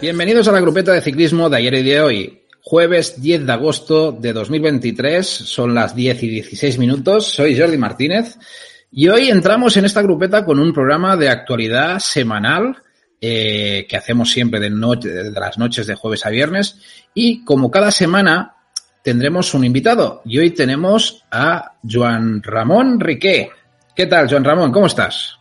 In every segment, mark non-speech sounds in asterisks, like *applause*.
Bienvenidos a la grupeta de ciclismo de ayer y de hoy. Jueves 10 de agosto de 2023, son las 10 y 16 minutos. Soy Jordi Martínez y hoy entramos en esta grupeta con un programa de actualidad semanal eh, que hacemos siempre de, de las noches de jueves a viernes y como cada semana tendremos un invitado y hoy tenemos a Joan Ramón Riqué. ¿Qué tal, Joan Ramón? ¿Cómo estás?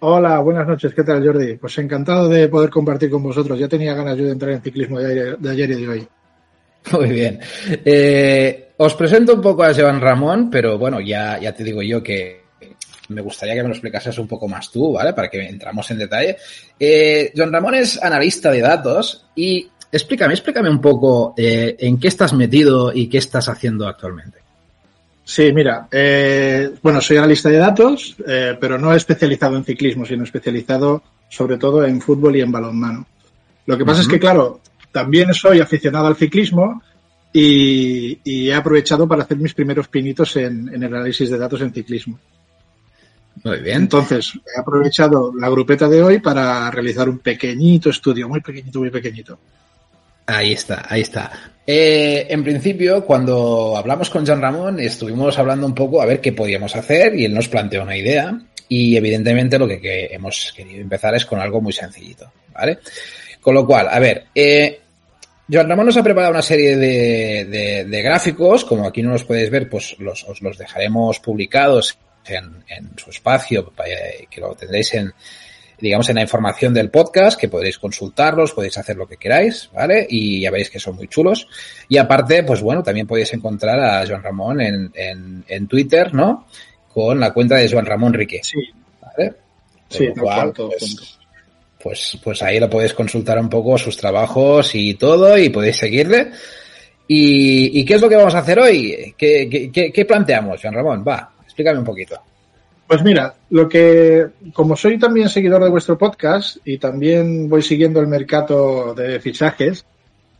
Hola, buenas noches. ¿Qué tal, Jordi? Pues encantado de poder compartir con vosotros. Ya tenía ganas yo de entrar en ciclismo de ayer, de ayer y de hoy. *laughs* Muy bien. Eh, os presento un poco a Joan Ramón, pero bueno, ya, ya te digo yo que me gustaría que me lo explicases un poco más tú, ¿vale? Para que entramos en detalle. Eh, Joan Ramón es analista de datos y explícame, explícame un poco eh, en qué estás metido y qué estás haciendo actualmente. Sí, mira, eh, bueno, soy analista de datos, eh, pero no especializado en ciclismo, sino especializado sobre todo en fútbol y en balonmano. Lo que pasa uh -huh. es que, claro, también soy aficionado al ciclismo y, y, he aprovechado para hacer mis primeros pinitos en, en el análisis de datos en ciclismo. Muy bien. Entonces, he aprovechado la grupeta de hoy para realizar un pequeñito estudio, muy pequeñito, muy pequeñito. Ahí está, ahí está. Eh, en principio, cuando hablamos con Jean Ramón, estuvimos hablando un poco a ver qué podíamos hacer y él nos planteó una idea y evidentemente lo que, hemos querido empezar es con algo muy sencillito, ¿vale? Con lo cual, a ver, eh, Joan Ramón nos ha preparado una serie de, de, de, gráficos, como aquí no los podéis ver, pues los, os los dejaremos publicados en, en su espacio, que lo tendréis en, digamos, en la información del podcast, que podréis consultarlos, podéis hacer lo que queráis, ¿vale? Y ya veréis que son muy chulos. Y aparte, pues bueno, también podéis encontrar a Joan Ramón en, en, en Twitter, ¿no? Con la cuenta de Joan Ramón Rique. Sí. ¿Vale? Sí, cual, pues, pues, pues ahí lo podéis consultar un poco sus trabajos y todo, y podéis seguirle. ¿Y, y qué es lo que vamos a hacer hoy? ¿Qué, qué, qué planteamos, Joan Ramón? Va, explícame un poquito. Pues mira, lo que, como soy también seguidor de vuestro podcast y también voy siguiendo el mercado de fichajes,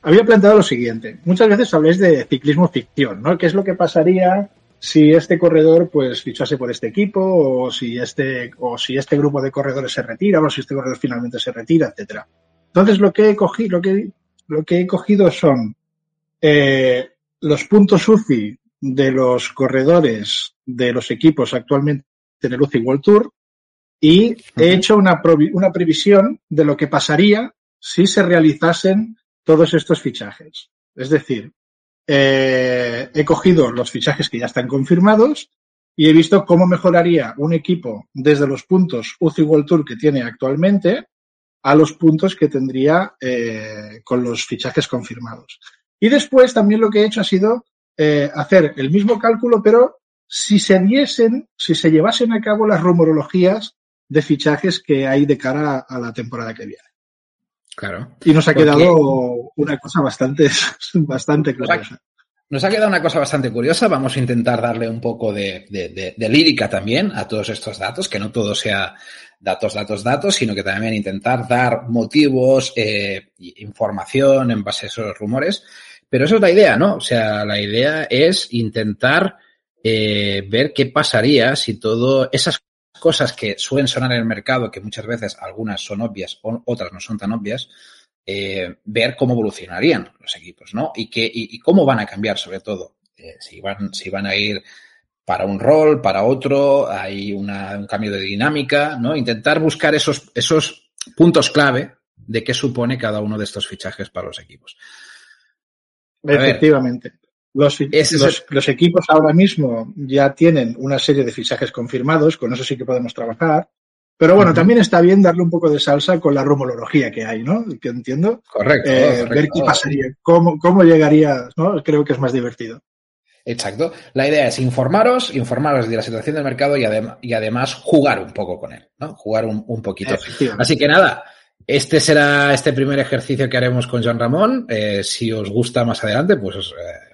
había planteado lo siguiente. Muchas veces habléis de ciclismo ficción, ¿no? ¿Qué es lo que pasaría si este corredor pues fichase por este equipo o si este, o si este grupo de corredores se retira o si este corredor finalmente se retira, etcétera. Entonces lo que he cogido, lo que, lo que he cogido son eh, los puntos UCI de los corredores de los equipos actualmente en el UCI World Tour y he hecho una, una previsión de lo que pasaría si se realizasen todos estos fichajes. Es decir, eh, he cogido los fichajes que ya están confirmados y he visto cómo mejoraría un equipo desde los puntos UCI World Tour que tiene actualmente a los puntos que tendría eh, con los fichajes confirmados. Y después también lo que he hecho ha sido eh, hacer el mismo cálculo, pero si se diesen, si se llevasen a cabo las rumorologías de fichajes que hay de cara a la temporada que viene. Claro. Y nos ha quedado una cosa bastante, *laughs* bastante curiosa. Nos ha quedado una cosa bastante curiosa. Vamos a intentar darle un poco de, de, de, de, lírica también a todos estos datos, que no todo sea datos, datos, datos, sino que también intentar dar motivos, eh, información en base a esos rumores. Pero eso es la idea, ¿no? O sea, la idea es intentar eh, ver qué pasaría si todo esas cosas que suelen sonar en el mercado, que muchas veces algunas son obvias, otras no son tan obvias, eh, ver cómo evolucionarían los equipos, ¿no? Y, que, y, cómo van a cambiar, sobre todo. Eh, si, van, si van a ir para un rol, para otro, hay una, un cambio de dinámica, ¿no? Intentar buscar esos, esos puntos clave de qué supone cada uno de estos fichajes para los equipos. Efectivamente. Los, los, los, equipos ahora mismo ya tienen una serie de fichajes confirmados, con eso sí que podemos trabajar. Pero bueno, uh -huh. también está bien darle un poco de salsa con la rumorología que hay, ¿no? Que entiendo. Correcto. Eh, correcto. Ver qué pasaría, cómo, cómo llegaría, ¿no? Creo que es más divertido. Exacto. La idea es informaros, informaros de la situación del mercado y, adem y además jugar un poco con él, ¿no? Jugar un, un poquito. Así que nada, este será este primer ejercicio que haremos con Joan Ramón. Eh, si os gusta más adelante, pues eh,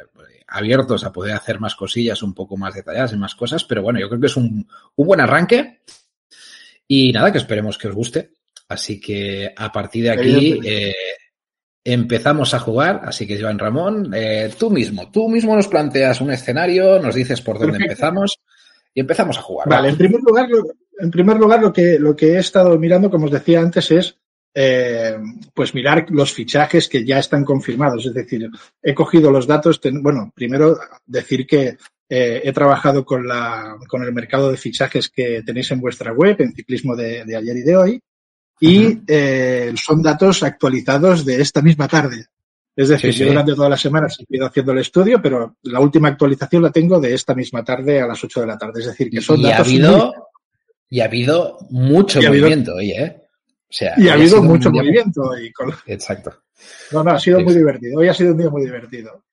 abiertos a poder hacer más cosillas un poco más detalladas y más cosas, pero bueno, yo creo que es un, un buen arranque y nada, que esperemos que os guste. Así que a partir de aquí eh, empezamos a jugar, así que Joan Ramón, eh, tú mismo, tú mismo nos planteas un escenario, nos dices por dónde empezamos y empezamos a jugar. Vale, en primer lugar, en primer lugar lo, que, lo que he estado mirando, como os decía antes, es eh, pues mirar los fichajes que ya están confirmados. Es decir, he cogido los datos, bueno, primero decir que eh, he trabajado con, la, con el mercado de fichajes que tenéis en vuestra web, en ciclismo de, de ayer y de hoy, y eh, son datos actualizados de esta misma tarde. Es decir, yo durante todas las semanas he ido haciendo el estudio, pero la última actualización la tengo de esta misma tarde a las 8 de la tarde. Es decir, que son y datos. Ha habido, Y ha habido mucho movimiento hoy, ¿eh? Sea, y ha habido mucho movimiento hoy. Exacto. No, no, ha sido muy divertido. Hoy ha sido un día muy divertido.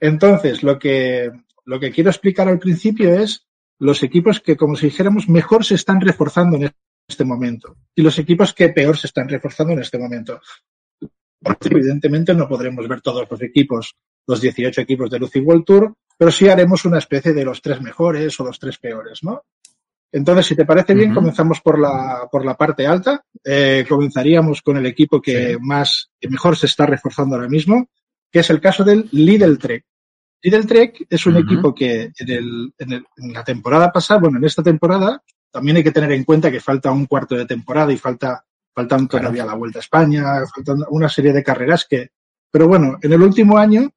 Entonces, lo que, lo que quiero explicar al principio es los equipos que, como si dijéramos, mejor se están reforzando en este momento y los equipos que peor se están reforzando en este momento. Evidentemente no podremos ver todos los equipos, los 18 equipos de Lucy World Tour, pero sí haremos una especie de los tres mejores o los tres peores, ¿no? Entonces, si te parece bien, uh -huh. comenzamos por la, por la parte alta. Eh, comenzaríamos con el equipo que sí. más, que mejor se está reforzando ahora mismo, que es el caso del Lidl Trek. Lidl Trek es un uh -huh. equipo que en, el, en, el, en, la temporada pasada, bueno, en esta temporada, también hay que tener en cuenta que falta un cuarto de temporada y falta, faltan todavía claro. la Vuelta a España, faltan una serie de carreras que, pero bueno, en el último año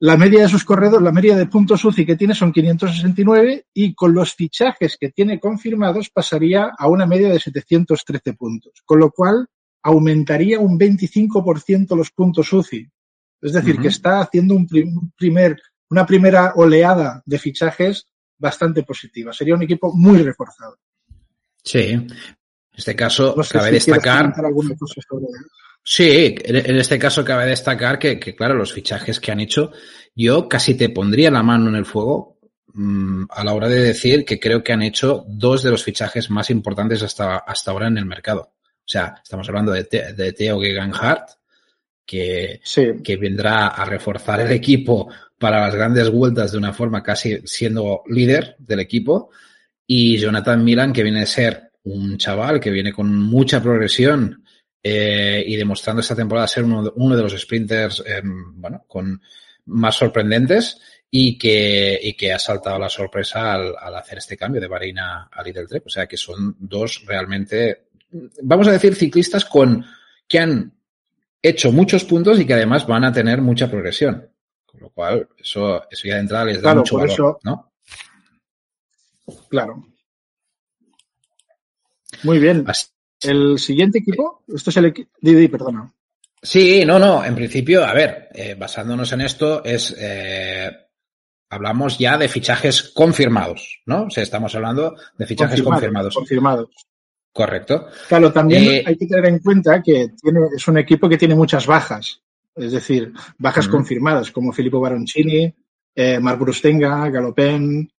la media de sus corredores, la media de puntos UCI que tiene son 569 y con los fichajes que tiene confirmados pasaría a una media de 713 puntos, con lo cual aumentaría un 25% los puntos UCI. Es decir, uh -huh. que está haciendo un primer, una primera oleada de fichajes bastante positiva. Sería un equipo muy reforzado. Sí. En este caso, no sé cabe si destacar. Sobre... Sí, en este caso cabe destacar que, que, claro, los fichajes que han hecho, yo casi te pondría la mano en el fuego mmm, a la hora de decir que creo que han hecho dos de los fichajes más importantes hasta, hasta ahora en el mercado. O sea, estamos hablando de, Te, de Theo Gegenhardt, que, sí. que vendrá a reforzar el equipo para las grandes vueltas de una forma casi siendo líder del equipo, y Jonathan Milan, que viene a ser un chaval que viene con mucha progresión eh, y demostrando esta temporada ser uno de, uno de los sprinters, eh, bueno, con más sorprendentes y que, y que ha saltado la sorpresa al, al hacer este cambio de Bahrein a, a Lidl Trek. O sea que son dos realmente, vamos a decir, ciclistas con, que han hecho muchos puntos y que además van a tener mucha progresión. Con lo cual, eso, eso ya de entrada les da claro, mucho valor, eso, ¿no? Claro. Muy bien. Así. El siguiente equipo, esto es el equipo. Didi, perdona. Sí, no, no. En principio, a ver, eh, basándonos en esto, es. Eh, hablamos ya de fichajes confirmados, ¿no? O sea, estamos hablando de fichajes confirmados. Confirmados. Correcto. Claro, también eh, hay que tener en cuenta que tiene, es un equipo que tiene muchas bajas. Es decir, bajas uh -huh. confirmadas, como Filippo Baroncini, eh, Marc Brustenga, Galopén,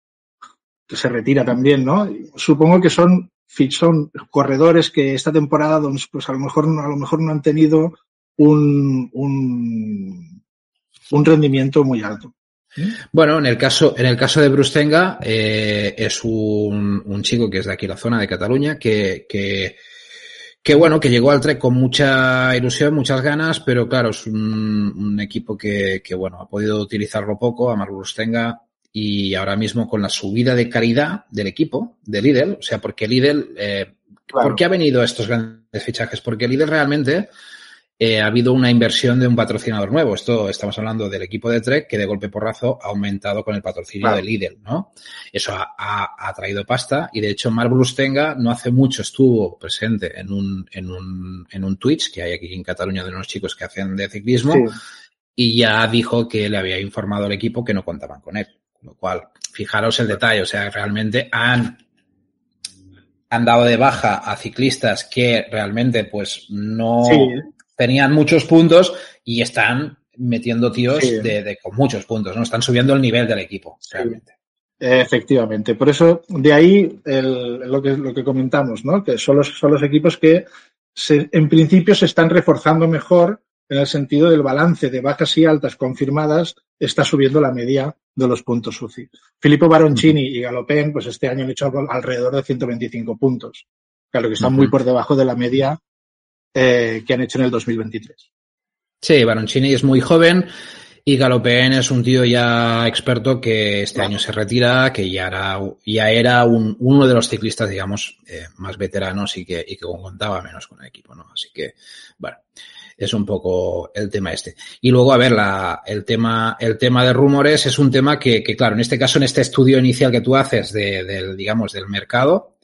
que se retira también, ¿no? Supongo que son son corredores que esta temporada pues a lo mejor a lo mejor no han tenido un, un, rendimiento muy alto. Bueno, en el caso, en el caso de Brustenga, eh, es un, chico que es de aquí, la zona de Cataluña, que, bueno, que llegó al Trek con mucha ilusión, muchas ganas, pero claro, es un, equipo que, bueno, ha podido utilizarlo poco, a Marc Brustenga, y ahora mismo con la subida de calidad del equipo, de Lidl, o sea, porque Lidl, eh, claro. ¿por qué ha venido estos grandes fichajes? Porque Lidl realmente eh, ha habido una inversión de un patrocinador nuevo. Esto estamos hablando del equipo de Trek que de golpe porrazo ha aumentado con el patrocinio claro. de Lidl, ¿no? Eso ha, ha, ha, traído pasta y de hecho Marc Brustenga no hace mucho estuvo presente en un, en un, en un Twitch que hay aquí en Cataluña de unos chicos que hacen de ciclismo sí. y ya dijo que le había informado al equipo que no contaban con él. Lo cual, fijaros el detalle, o sea, realmente han, han dado de baja a ciclistas que realmente pues no sí. tenían muchos puntos y están metiendo tíos sí. de, de, con muchos puntos, ¿no? Están subiendo el nivel del equipo, sí. realmente. Efectivamente, por eso de ahí el, lo, que, lo que comentamos, ¿no? Que son los, son los equipos que se, en principio se están reforzando mejor en el sentido del balance de bajas y altas confirmadas está subiendo la media de los puntos UCI. Filippo Baroncini y Galopén, pues este año han hecho alrededor de 125 puntos. Claro que están uh -huh. muy por debajo de la media eh, que han hecho en el 2023. Sí, Baroncini es muy joven Y Galopén es un tío ya experto que este año se retira, que ya era, ya era un, uno de los ciclistas, digamos, eh, más veteranos y que, y que contaba menos con el equipo, ¿no? Así que, bueno, es un poco el tema este. Y luego, a ver, la, el tema, el tema de rumores es un tema que, que, claro, en este caso, en este estudio inicial que tú haces de, del, digamos, del mercado,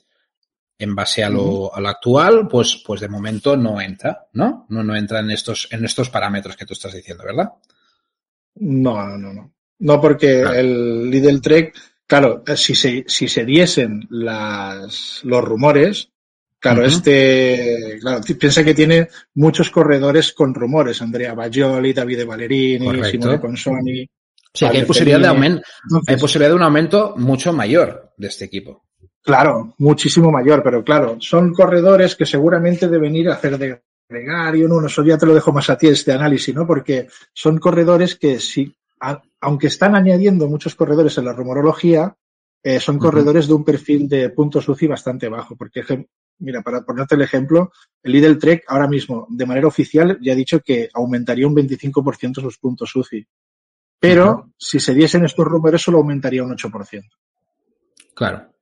en base a lo, a lo, actual, pues, pues de momento no entra, ¿no? No, no entra en estos, en estos parámetros que tú estás diciendo, ¿verdad? No, no, no, no. No, porque el Lidl Trek, claro, si se, si se diesen las, los rumores, claro, uh -huh. este, claro, piensa que tiene muchos corredores con rumores, Andrea Bajoli, Davide Valerini. Simone Consoni. O sea, que hay posibilidad, de aumento, Entonces, hay posibilidad de un aumento mucho mayor de este equipo. Claro, muchísimo mayor, pero claro, son corredores que seguramente deben ir a hacer de gregario, no, eso ya te lo dejo más a ti este análisis, ¿no? Porque son corredores que si, a, aunque están añadiendo muchos corredores en la rumorología, eh, son corredores uh -huh. de un perfil de puntos UCI bastante bajo, porque mira, para ponerte el ejemplo, el Lidl Trek ahora mismo, de manera oficial, ya ha dicho que aumentaría un 25% sus puntos UCI. Pero uh -huh. si se diesen estos rumores, solo aumentaría un 8%. Claro.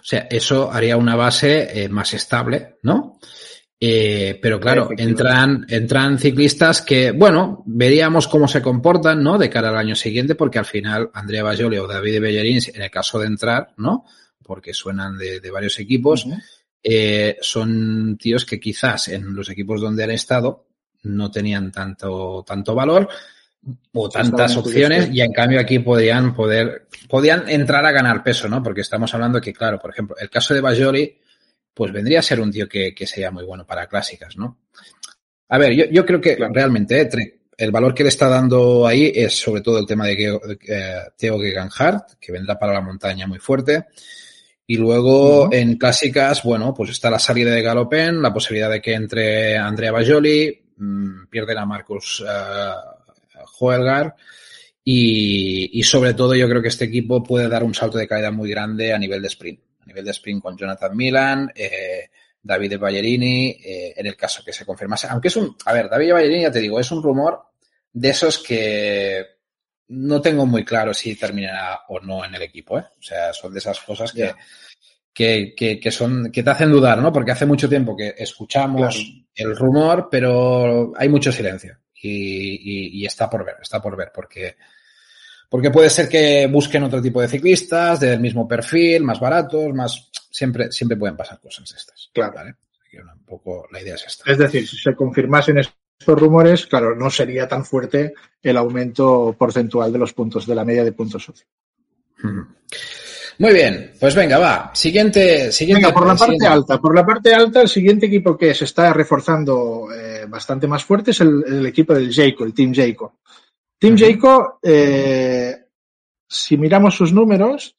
O sea, eso haría una base eh, más estable, ¿no? Eh, pero claro, entran, entran ciclistas que, bueno, veríamos cómo se comportan, ¿no? De cara al año siguiente, porque al final Andrea Bajoli o David Bellerín, en el caso de entrar, ¿no? Porque suenan de, de varios equipos, uh -huh. Eh, son tíos que quizás en los equipos donde han estado no tenían tanto, tanto valor o tantas opciones y en cambio aquí podrían poder, podían entrar a ganar peso, ¿no? Porque estamos hablando que, claro, por ejemplo, el caso de Bajoli, pues vendría a ser un tío que, que sería muy bueno para clásicas, ¿no? A ver, yo, yo creo que realmente eh, el valor que le está dando ahí es sobre todo el tema de, eh, Theo Gegenhardt, que vendrá para la montaña muy fuerte. Y luego uh -huh. en clásicas, bueno, pues está la salida de Galopén, la posibilidad de que entre Andrea Bajoli, mmm, pierden a Marcus uh, Joelgar. Y, y sobre todo yo creo que este equipo puede dar un salto de caída muy grande a nivel de sprint a nivel de sprint con Jonathan Milan, eh, David Ballerini, eh, en el caso que se confirmase. Aunque es un, a ver, David Ballerini, ya te digo, es un rumor de esos que no tengo muy claro si terminará o no en el equipo, ¿eh? O sea, son de esas cosas que, que, que, que, son, que te hacen dudar, ¿no? Porque hace mucho tiempo que escuchamos claro. el rumor, pero hay mucho silencio. Y, y, y, está por ver, está por ver, porque porque puede ser que busquen otro tipo de ciclistas del mismo perfil, más baratos, más siempre siempre pueden pasar cosas estas. Claro. ¿vale? Un poco la idea es esta. Es decir, si se confirmasen estos rumores, claro, no sería tan fuerte el aumento porcentual de los puntos, de la media de puntos socios. Muy bien, pues venga, va. Siguiente, siguiente. Venga, por la parte siguiente. alta. Por la parte alta, el siguiente equipo que se está reforzando eh, bastante más fuerte es el, el equipo del Jayco, el Team Jayco. Team Jayco, eh, si miramos sus números,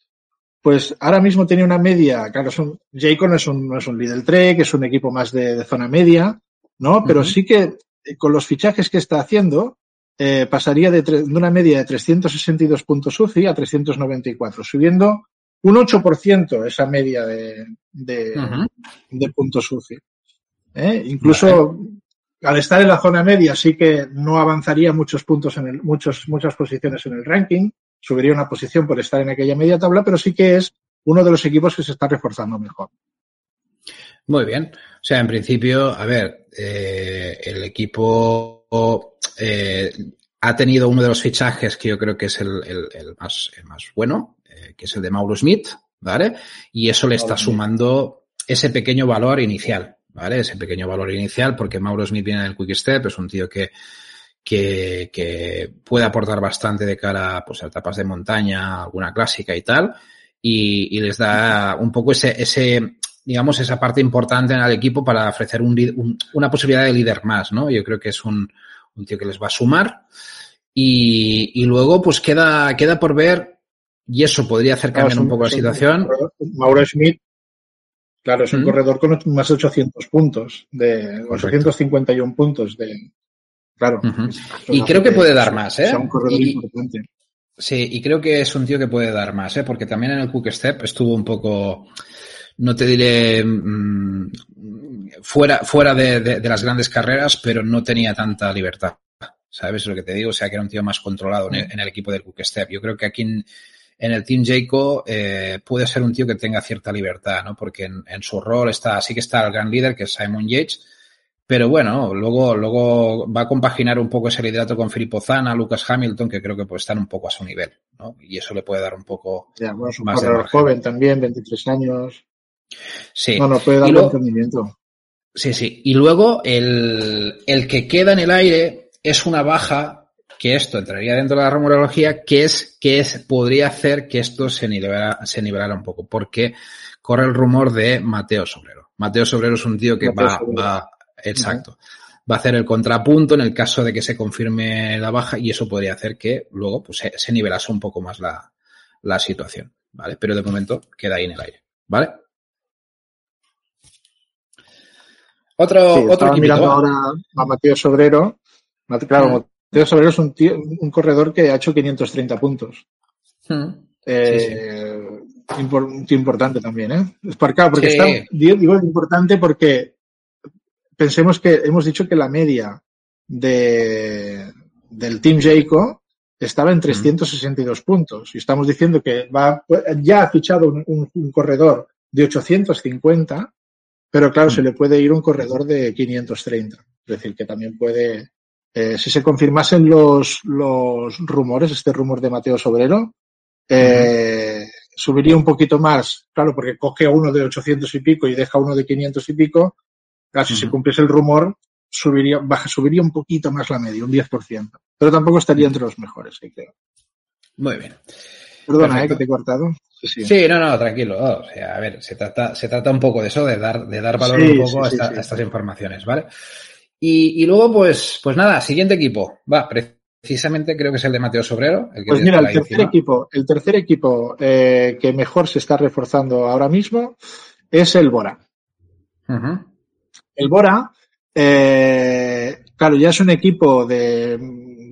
pues ahora mismo tiene una media, claro, es un, Jayco no es un, no es un Lidl Trek, es un equipo más de, de zona media, ¿no? Pero uh -huh. sí que con los fichajes que está haciendo, eh, pasaría de, de, una media de 362 puntos UCI a 394, subiendo un 8% esa media de, de, uh -huh. de puntos UCI. ¿Eh? Incluso vale al estar en la zona media sí que no avanzaría muchos puntos en el, muchos, muchas posiciones en el ranking, subiría una posición por estar en aquella media tabla, pero sí que es uno de los equipos que se está reforzando mejor. Muy bien. O sea, en principio, a ver, eh, el equipo eh, ha tenido uno de los fichajes que yo creo que es el, el, el más, el más bueno, eh, que es el de Mauro Smith, ¿vale? Y eso le está sumando ese pequeño valor inicial. ¿vale? Ese pequeño valor inicial, porque Mauro Smith viene del Quick Step, es un tío que, que, que puede aportar bastante de cara pues, a etapas de montaña, alguna clásica y tal, y, y les da un poco ese, ese, digamos, esa parte importante en el equipo para ofrecer un, un, una posibilidad de líder más, ¿no? Yo creo que es un, un tío que les va a sumar. Y, y luego, pues queda, queda por ver, y eso podría hacer cambiar un poco la situación. Mauro Smith Claro, es un mm. corredor con más de 800 puntos, de Correcto. 851 puntos de. Claro. Uh -huh. Y creo que puede dar más, ¿eh? Es un corredor y, importante. Sí, y creo que es un tío que puede dar más, ¿eh? Porque también en el Quick Step estuvo un poco, no te diré mmm, fuera, fuera de, de, de, las grandes carreras, pero no tenía tanta libertad. ¿Sabes lo que te digo? O sea, que era un tío más controlado en el, en el equipo del Step. Yo creo que aquí en, en el Team Jayco eh, puede ser un tío que tenga cierta libertad, ¿no? Porque en, en, su rol está, sí que está el gran líder, que es Simon Yates, pero bueno, luego, luego va a compaginar un poco ese liderato con Filippo Zana, Lucas Hamilton, que creo que puede estar un poco a su nivel, ¿no? Y eso le puede dar un poco ya, bueno, más de joven también, 23 años. Sí. No, no puede dar luego, entendimiento. Sí, sí. Y luego el, el que queda en el aire es una baja que esto entraría dentro de la rumorología, que es que es, podría hacer que esto se nivelara, se nivelara un poco, porque corre el rumor de Mateo Sobrero. Mateo Sobrero es un tío que va, va, exacto, uh -huh. va a hacer el contrapunto en el caso de que se confirme la baja y eso podría hacer que luego pues, se, se nivelase un poco más la, la situación, ¿vale? Pero de momento queda ahí en el aire, ¿vale? Otro, sí, otro mirando ahora a Mateo Sobrero. Claro, mm. Mateo Sobrero es un, tío, un corredor que ha hecho 530 puntos. Mm. Eh, sí, sí. Impor, un tío importante también, ¿eh? Es por acá, porque está, digo importante porque pensemos que hemos dicho que la media de, del Team Jayco estaba en 362 mm. puntos y estamos diciendo que va, ya ha fichado un, un, un corredor de 850 pero claro, mm. se le puede ir un corredor de 530. Es decir, que también puede, eh, si se confirmasen los, los rumores, este rumor de Mateo Sobrero, eh, mm. subiría un poquito más, claro, porque coge a uno de 800 y pico y deja uno de 500 y pico. Claro, si mm. se cumpliese el rumor, subiría, baja, subiría un poquito más la media, un 10%. Pero tampoco estaría entre los mejores, sí, creo. Muy bien. Perdona, eh, que te he cortado. Sí, sí, no, no, tranquilo. O sea, a ver, se trata, se trata un poco de eso, de dar, de dar valor sí, un poco sí, a, esta, a, estas informaciones, ¿vale? Y, y, luego, pues, pues nada, siguiente equipo. Va, precisamente creo que es el de Mateo Sobrero. El que pues mira, el tercer encima. equipo, el tercer equipo eh, que mejor se está reforzando ahora mismo es el Bora. Uh -huh. El Bora, eh, claro, ya es un equipo de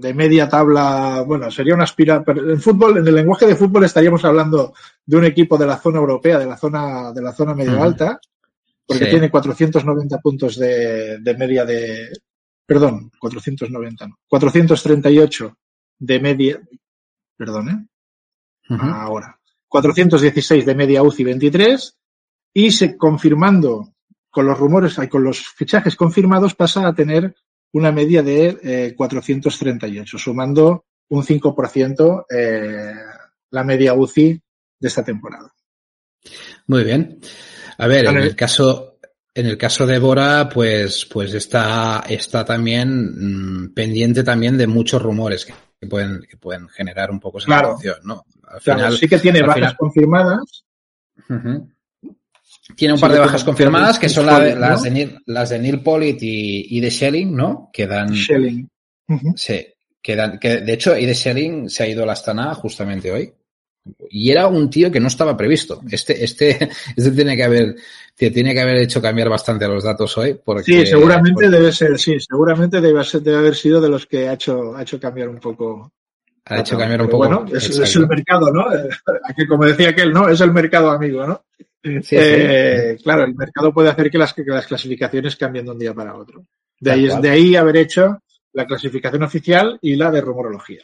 de media tabla, bueno, sería una aspira, pero en fútbol, en el lenguaje de fútbol estaríamos hablando de un equipo de la zona europea, de la zona, de la zona medio alta, porque sí. tiene 490 puntos de, de, media de, perdón, 490, no, 438 de media, perdón, ¿eh? Uh -huh. Ahora, 416 de media UCI 23 y se confirmando con los rumores, con los fichajes confirmados pasa a tener una media de eh, 438, sumando un 5% eh, la media UCI de esta temporada. Muy bien. A ver, en el caso, en el caso de Bora, pues, pues está, está también mmm, pendiente también de muchos rumores que, que, pueden, que pueden generar un poco esa claro. situación, ¿no? Al final, claro, sí que tiene bajas final... confirmadas. Uh -huh. Tiene un par de bajas confirmadas que son la las, de Neil, las de Neil Pollitt y, y de Schelling, ¿no? Que dan. Schelling. Uh -huh. Sí. Que, dan, que de hecho, y de Schelling se ha ido a la Astana justamente hoy. Y era un tío que no estaba previsto. Este, este, *laughs* este tiene que haber, tiene que haber hecho cambiar bastante los datos hoy. Porque, sí, seguramente porque... debe ser, sí, seguramente debe, ser, debe haber sido de los que ha hecho, ha hecho cambiar un poco. Ha hecho cambiar un poco. Bueno, es, es, el mercado, ¿no? *laughs* Que como decía aquel, ¿no? Es el mercado amigo, ¿no? Sí, eh, sí. Claro, el mercado puede hacer que las, que las, clasificaciones cambien de un día para otro. De ahí, de ahí haber hecho la clasificación oficial y la de rumorología.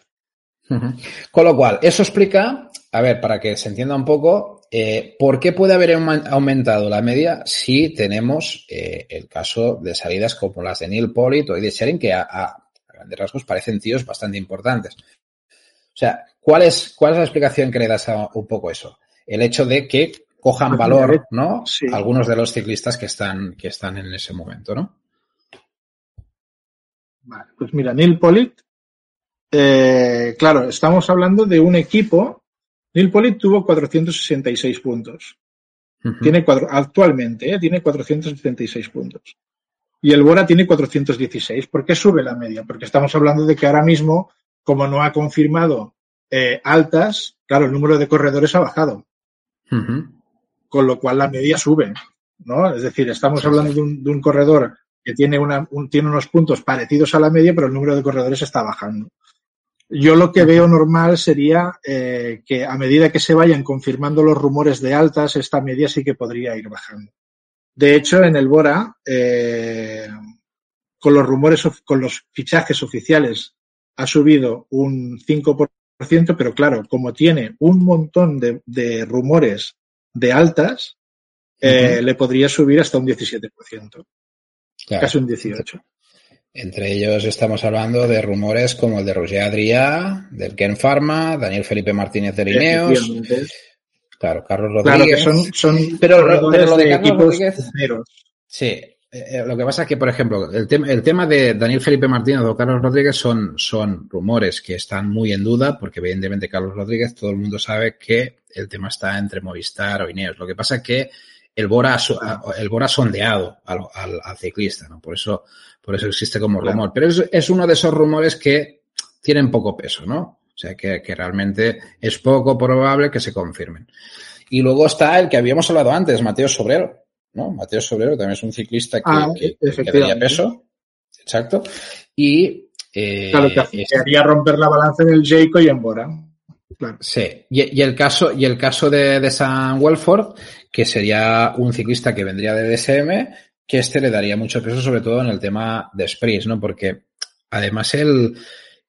Uh -huh. Con lo cual, eso explica, a ver, para que se entienda un poco, eh, ¿por qué puede haber aumentado la media si tenemos eh, el caso de salidas como las de Neil Pollitt o de Sharing, que a, a, a, grandes rasgos parecen tíos bastante importantes? O sea, ¿cuál es, cuál es la explicación que le das a un poco eso? El hecho de que cojan valor, ¿no? Sí. Algunos de los ciclistas que están, que están en ese momento, ¿no? Vale, pues mira, Neil Pollitt, eh, claro, estamos hablando de un equipo. Neil Pollitt tuvo 466 puntos. Uh -huh. Tiene cuatro, actualmente, eh, tiene 476 puntos. Y el Bora tiene 416. ¿Por qué sube la media? Porque estamos hablando de que ahora mismo, como no ha confirmado eh, altas, claro, el número de corredores ha bajado. Uh -huh con lo cual la media sube, ¿no? Es decir, estamos hablando de un, de un corredor que tiene, una, un, tiene unos puntos parecidos a la media, pero el número de corredores está bajando. Yo lo que veo normal sería eh, que a medida que se vayan confirmando los rumores de altas, esta media sí que podría ir bajando. De hecho, en el Bora, eh, con los rumores, con los fichajes oficiales ha subido un 5%, pero claro, como tiene un montón de, rumores de altas, eh, le podría subir hasta un 17%. Casi un 18%. Entre ellos estamos hablando de rumores como el de Roger Adrià, del Ken Pharma, Daniel Felipe Martínez de Lineos. Claro, Carlos Rodríguez. Claro, que son, son pero, lo de, equipos Sí, eh, eh, lo que pasa es que, por ejemplo, el, el tema de Daniel Felipe Martínez o Carlos Rodríguez son, son rumores que están muy en duda, porque evidentemente Carlos Rodríguez, todo el mundo sabe que el tema está entre Movistar o Ineos. Lo que pasa es que el Bora, el Bora ha sondeado al, al, ciclista, ¿no? Por eso, por eso existe como rumor. Pero es, es, uno de esos rumores que tienen poco peso, ¿no? O sea, que, que, realmente es poco probable que se confirmen. Y luego está el que habíamos hablado antes, Mateo Sobrero, ¿no? Mateo Sobrero también es un ciclista que, ah, tenía peso. Exacto. Y. Eh, claro, que, haría romper la balanza en el Jayco y en Bora. Sí, y, el caso, y el caso de, de San Welford, que sería un ciclista que vendría de DSM, que este le daría mucho peso, sobre todo en el tema de sprints, ¿no? Porque además el,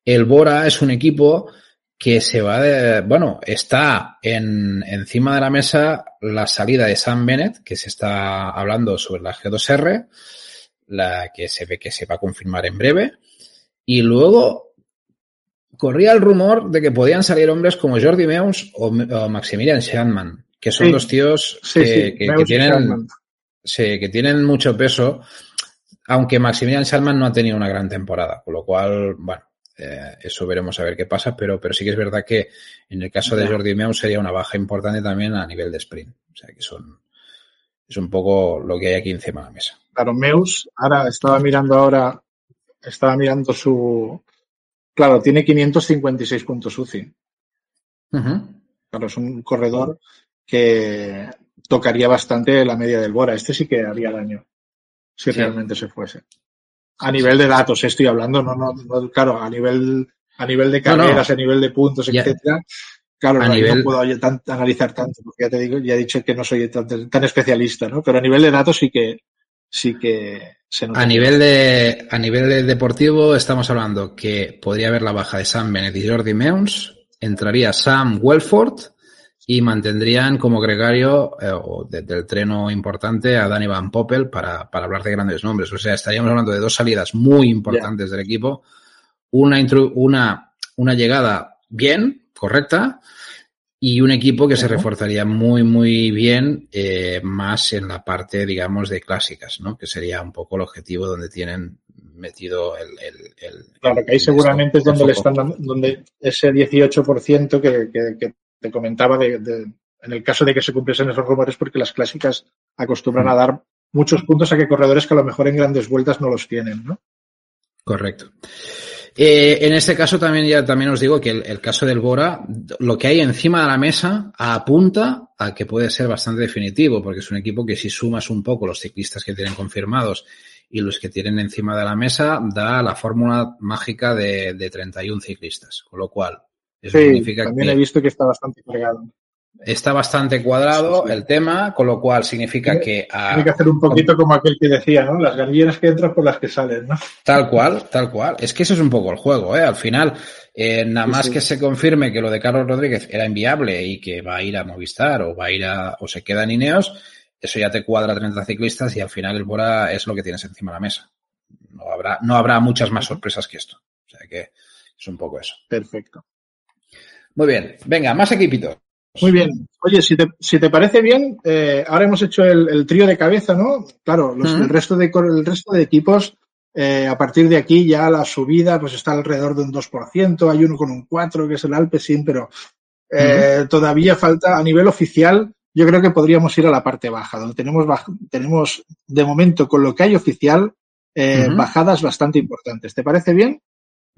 el Bora es un equipo que se va de, bueno, está en, encima de la mesa la salida de Sam Bennett, que se está hablando sobre la G2R, la que se ve que se va a confirmar en breve, y luego corría el rumor de que podían salir hombres como Jordi Meus o, Maximilian Schanman, que son dos tíos que, tienen, que tienen mucho peso, aunque Maximilian Schanman no ha tenido una gran temporada, con lo cual, bueno, eh, eso veremos a ver qué pasa, pero, pero sí que es verdad que en el caso de Jordi Meus sería una baja importante también a nivel de sprint. O sea que son, es un poco lo que hay aquí encima de la mesa. Claro, Meus, ahora estaba mirando ahora, estaba mirando su, Claro, tiene 556 puntos UCI. Claro, es un corredor que tocaría bastante la media del Bora. Este sí que haría daño si realmente se fuese. A nivel de datos estoy hablando, no, no, claro, a nivel, a nivel de carreras, a nivel de puntos, etcétera. Claro, no, puedo analizar tanto, porque ya te digo, ya he dicho que no soy tan, tan especialista, ¿no? Pero a nivel de datos sí que, sí que se A nivel de, a nivel de deportivo estamos hablando que podría haber la baja de Sam Bennett y Jordi Meuns, entraría Sam Welford y mantendrían como gregario eh, o del treno importante a Danny Van Poppel para, para, hablar de grandes nombres. O sea, estaríamos hablando de dos salidas muy importantes del equipo. Una, una, una llegada bien, correcta, y un equipo que se reforzaría muy, muy bien eh, más en la parte, digamos, de clásicas, ¿no? Que sería un poco el objetivo donde tienen metido el... el, claro, que ahí seguramente es donde le están dando, donde ese 18% que, que, que, te comentaba de, en el caso de que se cumpliesen esos rumores, porque las clásicas acostumbran a dar muchos puntos a que corredores que a lo mejor en grandes vueltas no los tienen, ¿no? Correcto. Eh, en este caso también ya también os digo que el, caso del Bora, lo que hay encima de la mesa apunta a que puede ser bastante definitivo, porque es un equipo que si sumas un poco los ciclistas que tienen confirmados y los que tienen encima de la mesa, da la fórmula mágica de, de 31 ciclistas. Con lo cual, eso significa también he visto que está bastante cargado. Está bastante cuadrado el tema, con lo cual significa que... Hay que hacer un poquito como aquel que decía, ¿no? Las gallinas que entran por las que salen, ¿no? Tal cual, tal cual. Es que eso es un poco el juego, ¿eh? Al final, eh, nada más que se confirme que lo de Carlos Rodríguez era inviable y que va a ir a Movistar o va a ir a... o se queda en Ineos, eso ya te cuadra 30 ciclistas y al final el Bora es lo que tienes encima de la mesa. No habrá, no habrá muchas más sorpresas que esto. O sea que es un poco eso. Perfecto. Muy bien. Venga, más equipitos. Muy bien. Oye, si te, si te parece bien, eh, ahora hemos hecho el, trío de cabeza, ¿no? Claro, el, resto de, el resto de equipos, eh, a partir de aquí ya la subida pues está alrededor de un 2%, hay uno con un 4% que es el Alpecin, pero eh, todavía falta a nivel oficial, yo creo que podríamos ir a la parte baja, donde tenemos, tenemos de momento con lo que hay oficial bajadas bastante importantes. ¿Te parece bien?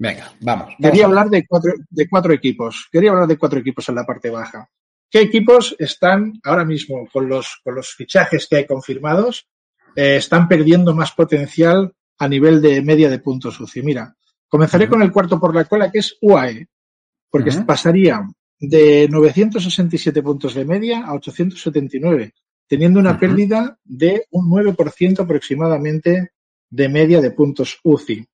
Venga, vamos. Quería hablar de cuatro, de cuatro equipos. Quería hablar de cuatro equipos en la parte baja. ¿Qué equipos están ahora mismo con los, con los fichajes que hay confirmados? Eh, están perdiendo más potencial a nivel de media de puntos UCI. Mira, comenzaré con el cuarto por la cola, que es UAE, porque pasaría de 967 puntos de media a 879, teniendo una pérdida de un 9% aproximadamente de media de puntos UCI.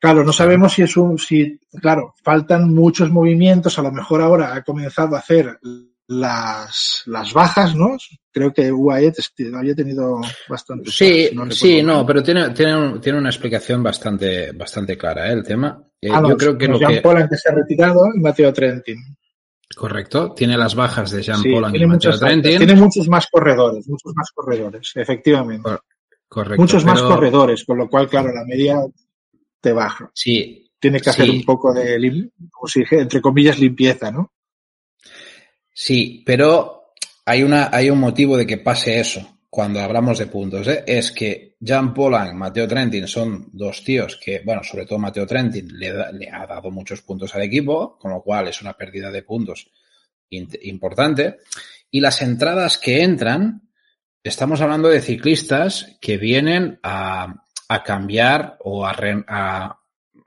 Claro, no sabemos si es un, si, claro, faltan muchos movimientos, a lo mejor ahora ha comenzado a hacer las, las bajas, ¿no? Creo que UAE había tenido bastante. Sí, sí, no, pero tiene, tiene, tiene una explicación bastante, bastante clara, ¿eh? El tema. Eh, ah, yo creo que lo Jean Paul que se ha retirado y Mateo Trentin. Correcto, tiene las bajas de Jean Paul y Mateo Trentin. Tiene muchos más corredores, muchos más corredores, efectivamente. Correcto. Muchos más corredores, con lo cual, claro, la media te baja. Sí. Tiene que hacer un poco de, como si entre comillas, limpieza, ¿no? Sí, pero hay, una, hay un motivo de que pase eso cuando hablamos de puntos. ¿eh? Es que Jan Polan, Mateo Trentin son dos tíos que, bueno, sobre todo Mateo Trentin le, le, ha dado muchos puntos al equipo, con lo cual es una pérdida de puntos importante. Y las entradas que entran, estamos hablando de ciclistas que vienen a, a cambiar o a, a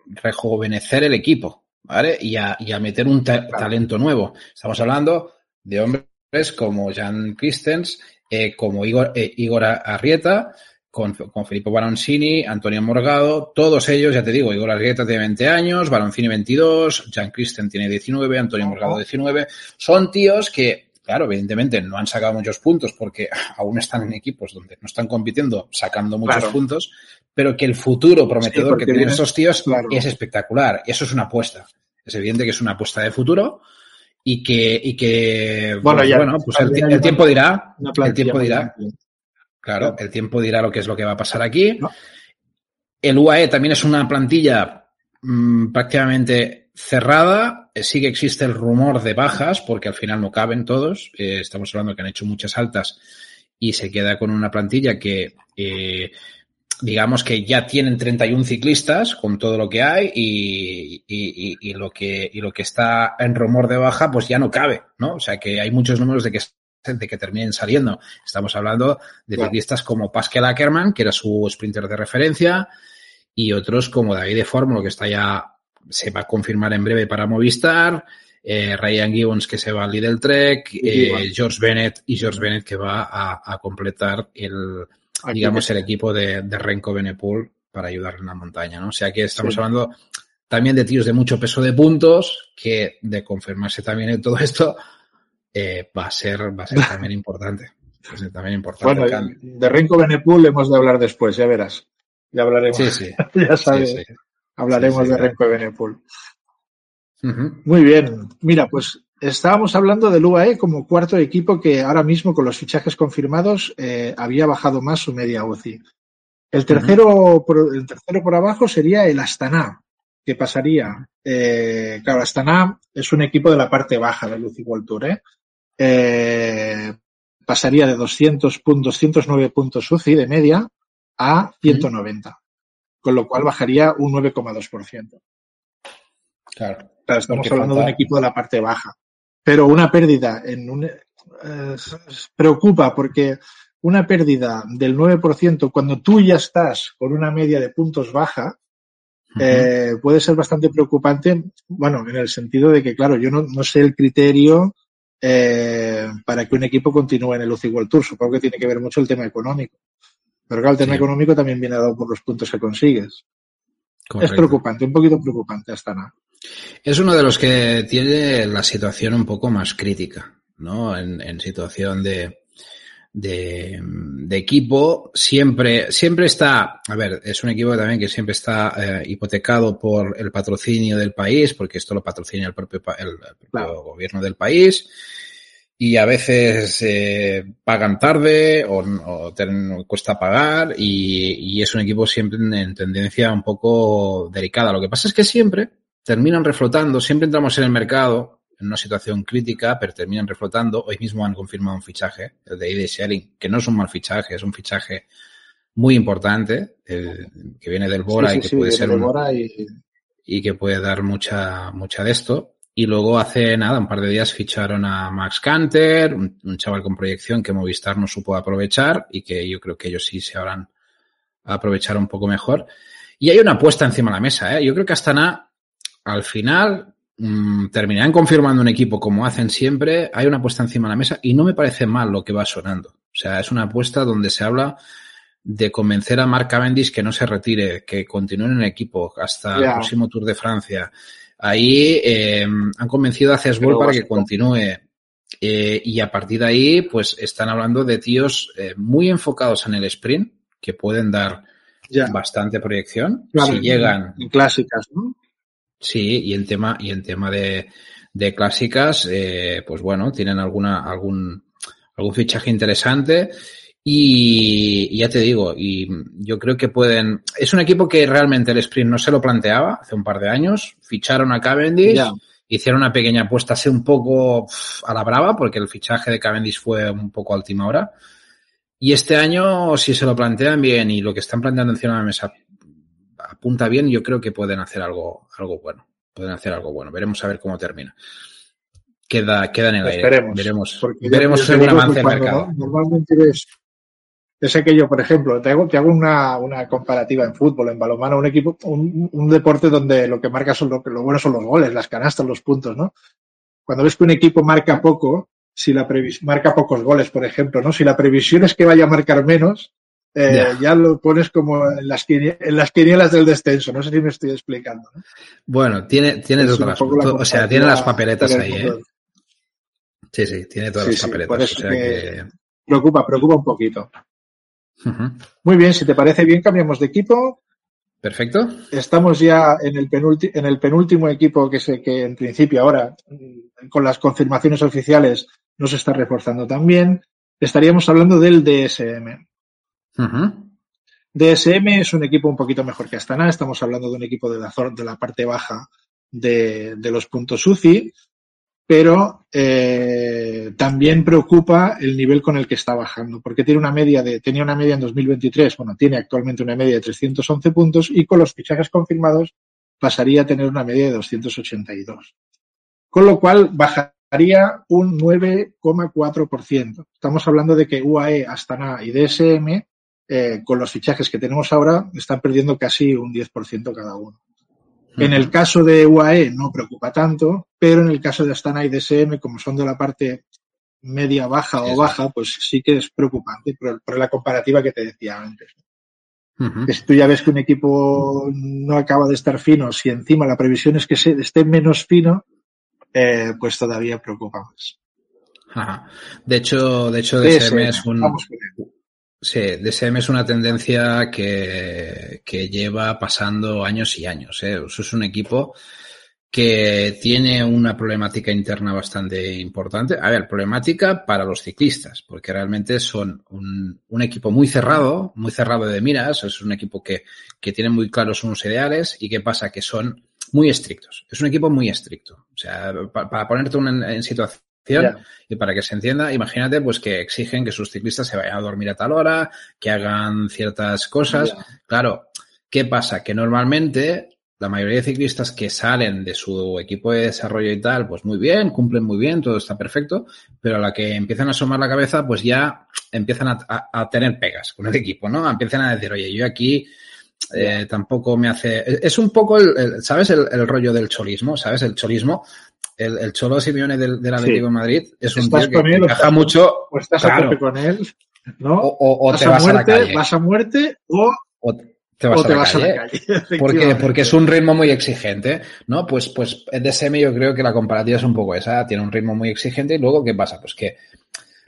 rejuvenecer el equipo, ¿vale? Y a, y a meter un ta talento nuevo. Estamos hablando de hombres como Jan Christens, eh, como Igor, eh, Igor Arrieta, con, con Filippo Baroncini, Antonio Morgado, todos ellos, ya te digo, Igor Arrieta tiene 20 años, Baroncini 22, Jan Christen tiene 19, Antonio Morgado 19. Son tíos que, claro, evidentemente no han sacado muchos puntos porque *laughs* aún están en equipos donde no están compitiendo sacando muchos claro. puntos, pero que el futuro prometedor sí, que tienen estos tíos claro. es espectacular. Y eso es una apuesta. Es evidente que es una apuesta de futuro y que, y que bueno, pues, ya, bueno, pues el, el, tiempo dirá, el tiempo dirá, claro, el tiempo dirá lo que es lo que va a pasar aquí. No. El UAE también es una plantilla mmm, prácticamente cerrada. Sí que existe el rumor de bajas, porque al final no caben todos. Eh, estamos hablando que han hecho muchas altas y se queda con una plantilla que eh, digamos que ya tienen 31 ciclistas con todo lo que hay y, y, y, lo que, y lo que está en rumor de baja pues ya no cabe, ¿no? O sea que hay muchos números de que, de que terminen saliendo. Estamos hablando de ciclistas como Pascal Ackermann, que era su sprinter de referencia, y otros como David de Fórmula, que está ya, se va a confirmar en breve para Movistar, eh, Ryan Gibbons que se va al Lidl Trek, eh, George Bennett y George Bennett que va a, a completar el, digamos, el equipo de, de Renko Benepul para ayudar en la montaña, ¿no? O sea que estamos sí. hablando también de tíos de mucho peso de puntos, que de confirmarse también en todo esto, eh, va a ser, va a ser también *laughs* importante. Va a ser también importante. Bueno, de Renko Benepul hemos de hablar después, ya verás. Ya hablaremos. Sí, sí. *laughs* ya sabes. Sí. Hablaremos de Renko. Uh -huh. Muy bien. Mira, pues estábamos hablando del UAE como cuarto equipo que ahora mismo con los fichajes confirmados eh, había bajado más su media UCI. El tercero, uh -huh. por, el tercero por abajo sería el Astana, que pasaría. Eh, claro, Astana es un equipo de la parte baja del UCI World Tour. ¿eh? eh pasaría de 200 puntos, 209 puntos UCI de media a 190, uh -huh. con lo cual bajaría un 9,2%. Claro. claro. Estamos hablando falta... de un equipo de la parte baja pero una pérdida en un, eh, preocupa porque una pérdida del 9% cuando tú ya estás con una media de puntos baja uh -huh. eh, puede ser bastante preocupante, bueno, en el sentido de que, claro, yo no, no sé el criterio eh, para que un equipo continúe en el UCI World Tour. Supongo que tiene que ver mucho el tema económico. Pero claro, el tema sí. económico también viene dado por los puntos que consigues. Correcto. Es preocupante, un poquito preocupante hasta nada. Es uno de los que tiene la situación un poco más crítica, ¿no? En, en situación de, de, de, equipo, siempre, siempre está, a ver, es un equipo también que siempre está eh, hipotecado por el patrocinio del país, porque esto lo patrocina el propio, el, el propio claro. gobierno del país, y a veces eh, pagan tarde o, o cuesta pagar, y, y, es un equipo siempre en tendencia un poco delicada. Lo que pasa es que siempre, terminan reflotando, siempre entramos en el mercado en una situación crítica, pero terminan reflotando. Hoy mismo han confirmado un fichaje, el de ID Shelling, que no es un mal fichaje, es un fichaje muy importante, el, que viene del Bora sí, sí, y que sí, puede ser un, y... y... que puede dar mucha, mucha de esto. Y luego hace nada, un par de días ficharon a Max Canter, un, un chaval con proyección que Movistar no supo aprovechar y que yo creo que ellos sí se habrán aprovechar un poco mejor. Y hay una apuesta encima de la mesa, ¿eh? Yo creo que Astana al final mmm, terminarán confirmando un equipo como hacen siempre, hay una apuesta encima de la mesa y no me parece mal lo que va sonando. O sea, es una apuesta donde se habla de convencer a Mark Cavendish que no se retire, que continúe en el equipo hasta el próximo Tour de Francia. Ahí eh, han convencido a Cesbol para que continúe. Eh, y a partir de ahí, pues están hablando de tíos eh, muy enfocados en el sprint, que pueden dar bastante proyección. si llegan. En clásicas, ¿no? Sí, y en tema, y en tema de, de clásicas, eh, pues bueno, tienen alguna, algún, algún fichaje interesante. Y, ya te digo, y yo creo que pueden. Es un equipo que realmente el sprint no se lo planteaba hace un par de años. Ficharon a Cavendish, hicieron una pequeña apuesta así un poco a la brava, porque el fichaje de Cavendish fue un poco a última hora. Y este año, si se lo plantean bien y lo que están planteando encima de la mesa apunta bien, yo creo que pueden hacer algo, algo bueno. Pueden hacer algo bueno. Veremos a ver cómo termina. Queda, queda en el aire. Esperemos. Veremos, veremos un avance mercado. Normalmente es, es aquello, por ejemplo, te hago, te hago una, una, comparativa en fútbol, en balonmano, un equipo, un, un, deporte donde lo que marca son lo, lo bueno son los goles, las canastas, los puntos, ¿no? Cuando ves que un equipo marca poco, si la marca pocos goles, por ejemplo, ¿no? Si la previsión es que vaya a marcar menos, eh, ya lo pones como en las, en las quinielas del descenso. No sé si me estoy explicando. ¿no? Bueno, tiene, tiene todas las, o sea, tiene las papeletas ahí, ¿eh? Sí, sí, tiene todas las papeletas. o sea que... Preocupa, preocupa un poquito. Muy bien, si te parece bien, cambiamos de equipo. Perfecto. Estamos ya en el, en el penúltimo equipo que, sé que en principio ahora, con las confirmaciones oficiales, no se está reforzando también. Estaríamos hablando del DSM. DSM es un equipo un poquito mejor que Astana. Estamos hablando de un equipo de la, de la parte baja de, de los puntos UCI, pero eh, también preocupa el nivel con el que está bajando, porque tiene una media de, tenía una media en 2023, bueno, tiene actualmente una media de 311 puntos y con los fichajes confirmados pasaría a tener una media de 282. Con lo cual bajaría un 9,4%. Estamos hablando de que UAE, Astana y DSM eh, con los fichajes que tenemos ahora, están perdiendo casi un 10% cada uno. En el caso de UAE no preocupa tanto, pero en el caso de Astana y DSM, como son de la parte media baja o baja, pues sí que es preocupante por, la comparativa que te decía antes. Si tú ya ves que un equipo no acaba de estar fino, si encima la previsión es que esté menos fino, eh, pues todavía preocupa más. De hecho, de hecho, DSM, es un, Sí, DSM es una tendencia que, que lleva pasando años y años. ¿eh? Eso es un equipo que tiene una problemática interna bastante importante. A ver, problemática para los ciclistas, porque realmente son un, un equipo muy cerrado, muy cerrado de miras, es un equipo que, que tiene muy claros unos ideales y qué pasa, que son muy estrictos. Es un equipo muy estricto. O sea, para, para ponerte una, en situación y para que se entienda, imagínate pues que exigen que sus ciclistas se vayan a dormir a tal hora, que hagan ciertas cosas. Claro, ¿qué pasa? Que normalmente la mayoría de ciclistas que salen de su equipo de desarrollo y tal, pues muy bien, cumplen muy bien, todo está perfecto, pero a la que empiezan a asomar la cabeza, pues ya empiezan a, tener pegas con el equipo, ¿no? Empiezan a decir, oye, yo aquí eh, tampoco me hace... Es un poco, el, ¿sabes? El, el, rollo del cholismo, ¿sabes? El cholismo el, el Cholo Simeone del, del Atlético de Madrid es un tío que encaja mucho. O estás a tope con él, ¿no? O, o, te vas a, muerte, Vas a muerte o, te vas, a, la vas a, la calle. *laughs* porque, porque es un ritmo muy exigente, ¿no? Pues, pues DSM yo creo que la comparativa es un poco esa. Tiene un ritmo muy exigente y luego, ¿qué pasa? Pues que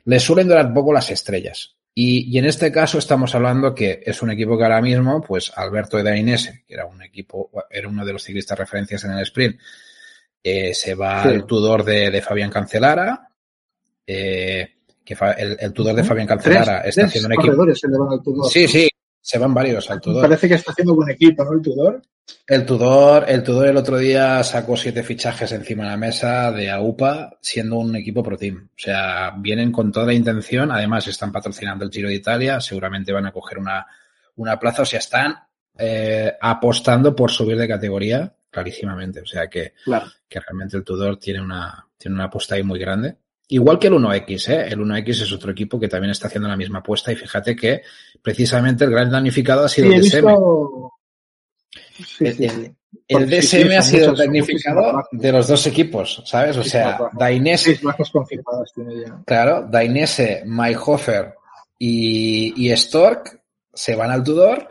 le suelen durar poco las estrellas. Y, y, en este caso estamos hablando que es un equipo que ahora mismo, pues Alberto Dainese, que era un equipo, era uno de los ciclistas referencias en el sprint, eh, se va el Tudor de, de Fabián Cancelara. Eh, que el, el, Tudor de Fabián Cancelara está haciendo un equipo. Se le van al Tudor, sí, sí, se van varios al Tudor. Parece que está haciendo buen equipo, ¿no? El Tudor. El Tudor, el Tudor el otro día sacó siete fichajes encima de la mesa de AUPA, siendo un equipo pro team. O sea, vienen con toda la intención. Además, están patrocinando el Giro de Italia. Seguramente van a coger una, una plaza. O sea, están eh, apostando por subir de categoría clarísimamente. O sea que, que realmente el Tudor tiene una, tiene una apuesta ahí muy grande. Igual que el 1X, ¿eh? El 1X es otro equipo que también está haciendo la misma apuesta y fíjate que precisamente el gran damnificado ha sido el DSM. el, DSM ha sido el damnificado de los dos equipos, ¿sabes? O sea, Dainese. Claro, Dainese, Mayhofer y, y Stork se van al Tudor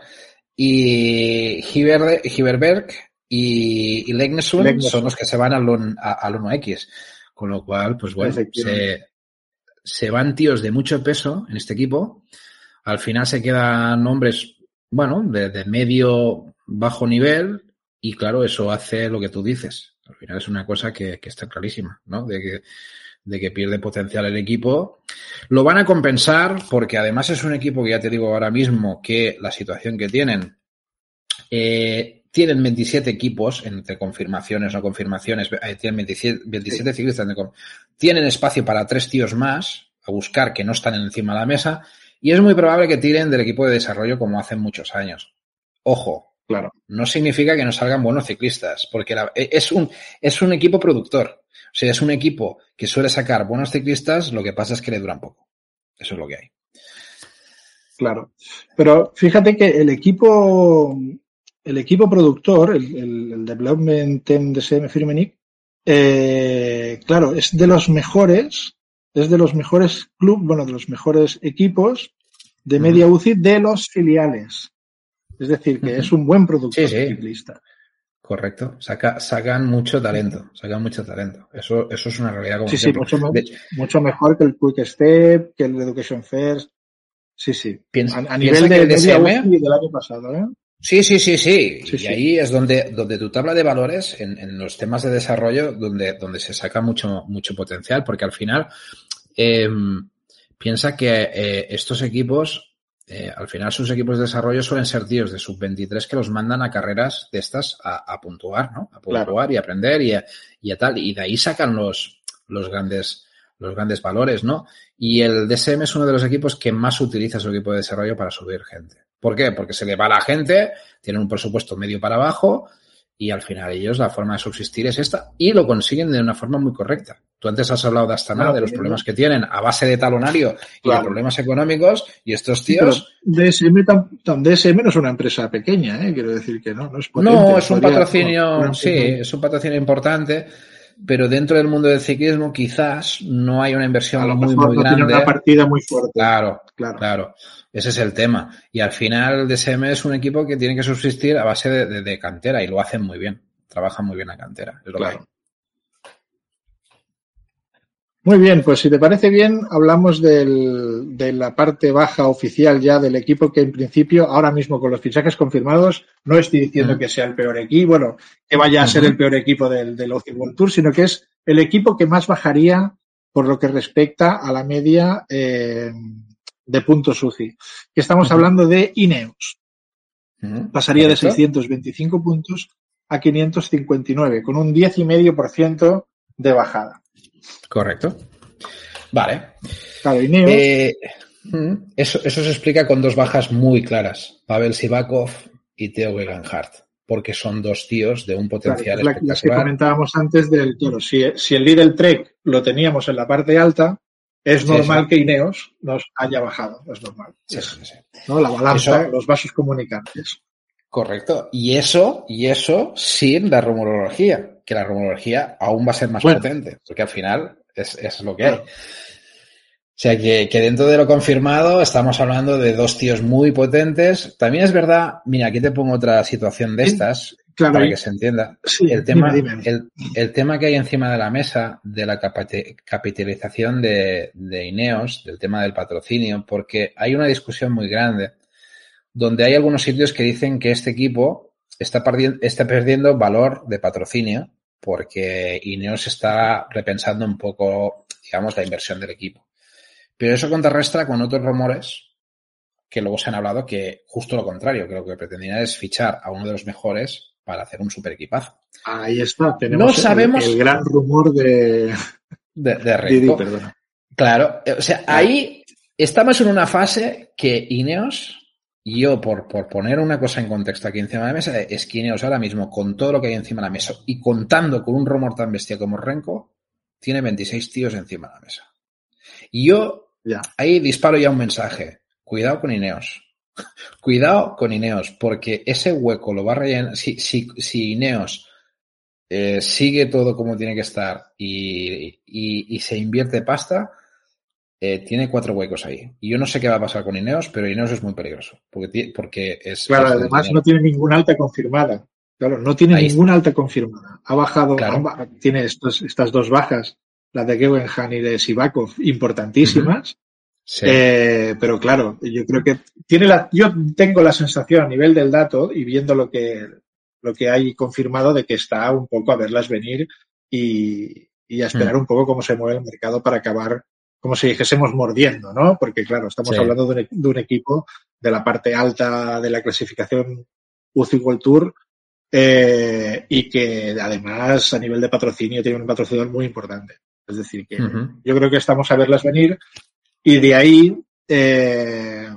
y Hiberberg y, y Legnesun son los que se van al, al 1X. Con lo cual, pues bueno, se, se van tíos de mucho peso en este equipo. Al final se quedan hombres, bueno, de, medio bajo nivel y claro, eso hace lo que tú dices. Al final es una cosa que, que está clarísima, ¿no? De que, de que pierde potencial el equipo. Lo van a compensar porque además es un equipo que ya te digo ahora mismo que la situación que tienen, eh, tienen 27 equipos entre confirmaciones o confirmaciones, eh, tienen 27, 27 ciclistas, tienen espacio para tres tíos más a buscar que no están encima de la mesa y es muy probable que tiren del equipo de desarrollo como hacen muchos años. Ojo, claro, no significa que no salgan buenos ciclistas, porque e, es, un, es un equipo productor. O sea, es un equipo que suele sacar buenos ciclistas, lo que pasa es que le duran poco. Eso es lo que hay. Claro. Pero fíjate que el equipo, el equipo productor, el, el, Development Team de CM Firmenich, eh, claro, es de los mejores, es de los mejores clubes, bueno, de los mejores equipos de media UCI de los filiales. Es decir, que es un buen productor ciclista. Correcto. Saca, sacan mucho talento, sacan mucho talento. Eso, eso es una realidad como Sí, sí, mucho, mucho, mejor que el Quick Step, que el Education First. Sí, sí. Piensa, a, nivel de, DSM, del año pasado, ¿eh? Sí, sí, sí, sí. y ahí es donde, donde tu tabla de valores, en, en, los temas de desarrollo, donde, donde se saca mucho, mucho potencial, porque al final, eh, piensa que eh, estos equipos eh, al final sus equipos de desarrollo suelen ser tíos de sub-23 que los mandan a carreras de estas a, puntuar, ¿no? A puntuar y aprender y a, y a, tal. Y de ahí sacan los, los grandes los grandes valores, ¿no? Y el DSM es uno de los equipos que más utiliza su equipo de desarrollo para subir gente. ¿Por qué? Porque se le va la gente, tienen un presupuesto medio para abajo y al final ellos la forma de subsistir es esta y lo consiguen de una forma muy correcta. Tú antes has hablado de Astana, de los problemas que tienen a base de talonario y de problemas económicos y estos tíos... DSM, DSM no es una empresa pequeña, ¿eh? quiero decir que no, no es potente, No, es un patrocinio, sí, es un patrocinio importante, pero dentro del mundo del ciclismo quizás no hay una inversión muy, muy grande. Tiene una partida muy fuerte. Claro, claro, claro. Ese es el tema. Y al final DSM es un equipo que tiene que subsistir a base de, cantera y lo hacen muy bien. Trabajan muy bien la cantera. Es lo claro. Muy bien, pues si te parece bien, hablamos del, de la parte baja oficial ya del equipo que en principio, ahora mismo con los fichajes confirmados, no estoy diciendo que sea el peor equipo, bueno, que vaya a ser el peor equipo del, del World Tour, sino que es el equipo que más bajaría por lo que respecta a la media eh, de puntos UCI. Que estamos hablando de Ineos. Pasaría de 625 puntos a 559, con un 10,5% de bajada. Correcto. Vale. Claro, Ineos. Eh, eso, eso se explica con dos bajas muy claras. Pavel Sivakov y Theo Wegenhardt porque son dos tíos de un potencial claro, la, que comentábamos antes del claro, si, si el Lidl Trek lo teníamos en la parte alta, es normal que Ineos nos haya bajado, es normal. ¿no? La balanza, los vasos comunicantes. Correcto. Y eso, y eso sin la rumorología, que la rumorología aún va a ser más potente, porque al final es, es lo que hay. O sea que, que, dentro de lo confirmado estamos hablando de dos tíos muy potentes. También es verdad, mira, aquí te pongo otra situación de estas para que se entienda. el, tema, El, el, tema que hay encima de la mesa de la capitalización de, de, Ineos, del tema del patrocinio, porque hay una discusión muy grande donde hay algunos sitios que dicen que este equipo está, perdiendo, está perdiendo valor de patrocinio porque Ineos está repensando un poco, digamos, la inversión del equipo. Pero eso contrarresta con otros rumores que luego se han hablado que justo lo contrario, que lo que pretendían es fichar a uno de los mejores para hacer un super equipazo. Ahí está, tenemos no sabemos, el, gran rumor de, de, de Claro, o sea, ahí estamos en una fase que Ineos, yo por, por poner una cosa en contexto aquí encima de la mesa, es que Ineos ahora mismo, con todo lo que hay encima de la mesa y contando con un rumor tan bestia como Renko, tiene 26 tíos encima de la mesa. Y yo ya. ahí disparo ya un mensaje. Cuidado con Ineos. Cuidado con Ineos, porque ese hueco lo va a rellenar. Si, si, si Ineos eh, sigue todo como tiene que estar y, y, y se invierte pasta, eh, tiene cuatro huecos ahí. Y yo no sé qué va a pasar con Ineos, pero Ineos es muy peligroso. Porque, porque es. Claro, además no tiene ninguna alta confirmada. Claro, no tiene ninguna alta confirmada. Ha bajado, tiene estas dos bajas, la de Gewenhan y de Sivakov, importantísimas. Eh, pero claro, yo creo que tiene la, yo tengo la sensación a nivel del dato y viendo lo que, lo que hay confirmado de que está un poco a verlas venir y, y a esperar un poco cómo se mueve el mercado para acabar como si dijésemos mordiendo, ¿no? Porque claro, estamos hablando de un, equipo de la parte alta de la clasificación UCI World Tour eh, y que además a nivel de patrocinio tiene un patrocinador muy importante. Es decir, que yo creo que estamos a verlas venir y de ahí eh,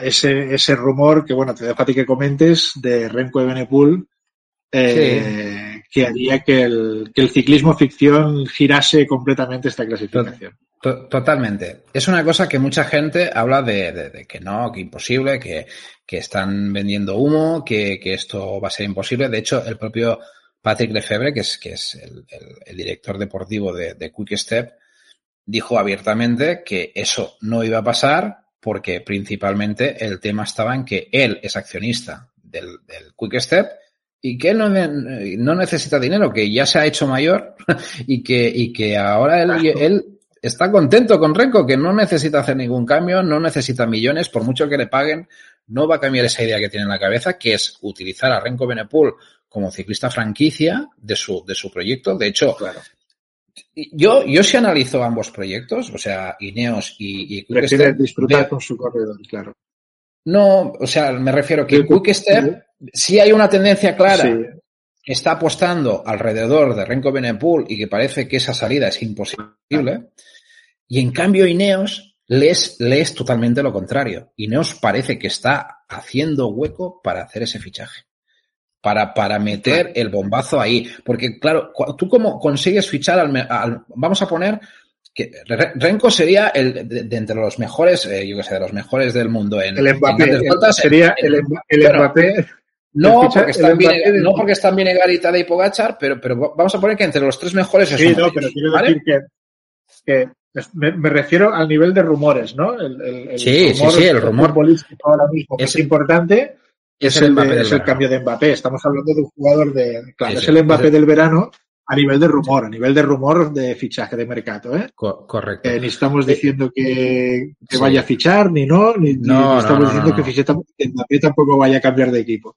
ese, ese rumor que, bueno, te dejo a ti que comentes de Renko de Benepul eh, que haría que el, que el ciclismo ficción girase completamente esta clasificación. Totalmente. Es una cosa que mucha gente habla de, que no, que imposible, que, están vendiendo humo, que, esto va a ser imposible. De hecho, el propio Patrick Lefebvre, que es, que es el, director deportivo de, de Quick Step, dijo abiertamente que eso no iba a pasar porque principalmente el tema estaba en que él es accionista del, Quick Step y que él no, necesita dinero, que ya se ha hecho mayor *laughs* y que, y que ahora él, él está contento con Renko, que no necesita hacer ningún cambio, no necesita millones, por mucho que le paguen, no va a cambiar esa idea que tiene en la cabeza, que es utilizar a Renko Benepul como ciclista franquicia de su, de su proyecto. De hecho, yo, yo sí analizo ambos proyectos, o sea, Ineos y, y Quickstep. disfrutar con su corredor, claro. No, o sea, me refiero que Quickstep sí hay una tendencia clara está apostando alrededor de Renko Benepul y que parece que esa salida es imposible. Y en cambio Ineos les, es totalmente lo contrario. Ineos parece que está haciendo hueco para hacer ese fichaje. Para, para meter el bombazo ahí. Porque, claro, tú como consigues fichar al, vamos a poner que Renko sería el de, entre los mejores, eh, yo que sé, de los mejores del mundo en el Mbappé, sería el, Mbappé no, porque están bien, no porque están bien Egarita y Pogachar, pero, pero vamos a poner que entre los tres mejores es Sí, no, pero quiero decir que, me, refiero al nivel de rumores, ¿no? El, sí, sí, sí, el rumor político ahora mismo es, importante es, el, es el cambio de Mbappé. Estamos hablando de un jugador de. Claro, es el Mbappé del verano a nivel de rumor, a nivel de rumor de fichaje de mercado, ¿eh? correcto. ni estamos diciendo que, vaya a fichar, ni no, ni, estamos diciendo que Mbappé tampoco vaya a cambiar de equipo.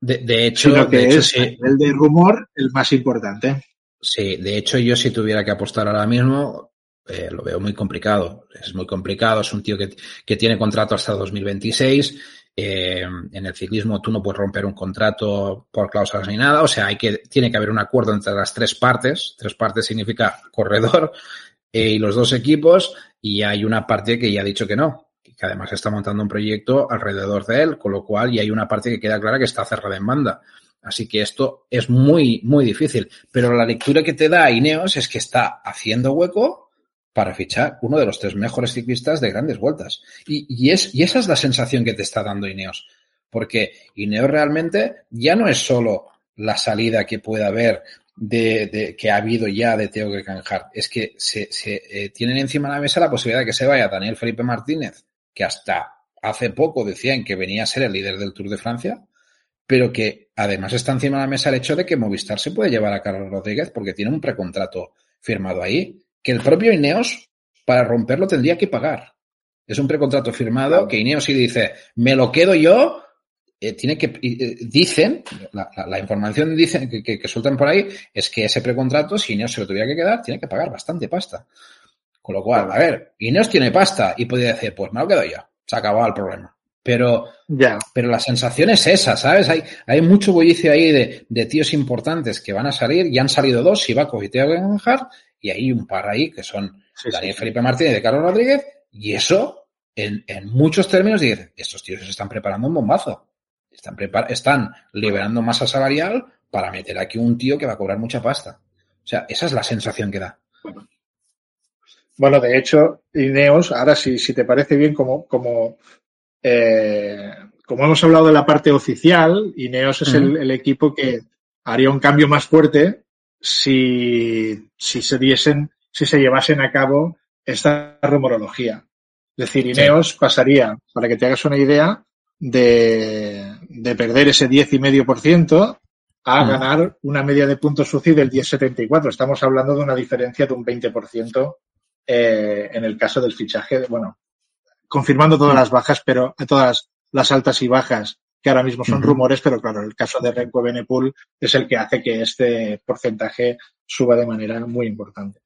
De, hecho, que es el de rumor el más importante. Sí, de hecho, yo si tuviera que apostar ahora mismo, eh, lo veo muy complicado. Es muy complicado. Es un tío que, que tiene contrato hasta 2026. Eh, en el ciclismo tú no puedes romper un contrato por cláusulas ni nada. O sea, hay que, tiene que haber un acuerdo entre las tres partes. Tres partes significa corredor *laughs* eh, y los dos equipos. Y hay una parte que ya ha dicho que no que además está montando un proyecto alrededor de él, con lo cual y hay una parte que queda clara que está cerrada en banda. Así que esto es muy, muy difícil. Pero la lectura que te da Ineos es que está haciendo hueco para fichar uno de los tres mejores ciclistas de grandes vueltas. Y, es, y esa es la sensación que te está dando Ineos. Porque Ineos realmente ya no es solo la salida que pueda haber de, que ha habido ya de Teo Gekanhart. Es que se, eh, tienen encima de la mesa la posibilidad de que se vaya Daniel Felipe Martínez que hasta hace poco decían que venía a ser el líder del Tour de Francia, pero que además está encima de la mesa el hecho de que Movistar se puede llevar a Carlos Rodríguez porque tiene un precontrato firmado ahí, que el propio Ineos, para romperlo, tendría que pagar. Es un precontrato firmado que Ineos sí dice, me lo quedo yo, eh, tiene que, eh, dicen, la, información dicen que, que, sueltan por ahí, es que ese precontrato, si Ineos se lo tuviera que quedar, tiene que pagar bastante pasta. Con lo cual, a ver, Ineos tiene pasta y podría decir, pues me lo quedo yo, se ha acabado el problema. Pero, ya. pero la sensación es esa, ¿sabes? Hay, hay mucho bullicio ahí de, de tíos importantes que van a salir, y han salido dos, Sivaco y Teo Genhard, y hay un par ahí que son Daniel Felipe Martínez y de Carlos Rodríguez, y eso, en, en muchos términos, dice, estos tíos se están preparando un bombazo. Están, están liberando masa salarial para meter aquí un tío que va a cobrar mucha pasta. O sea, esa es la sensación que da. Bueno, de hecho, Ineos, ahora si, si te parece bien, como, como, eh, como hemos hablado de la parte oficial, Ineos es el, equipo que haría un cambio más fuerte si, si se diesen, si se llevasen a cabo esta rumorología. Es decir, Ineos pasaría, para que te hagas una idea, de, de perder ese 10,5% a ganar una media de puntos UCI del 10,74. Estamos hablando de una diferencia de un 20% eh, en el caso del fichaje. bueno, confirmando todas las bajas, pero todas las altas y bajas que ahora mismo son rumores, pero claro, el caso de Renko Benepool es el que hace que este porcentaje suba de manera muy importante.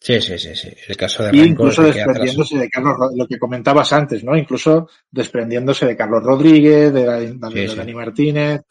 Sí, sí, sí, sí. El caso de Renko incluso desprendiéndose de Carlos, lo que comentabas antes, ¿no? Incluso desprendiéndose de Carlos Rodríguez, de, Dani Martínez.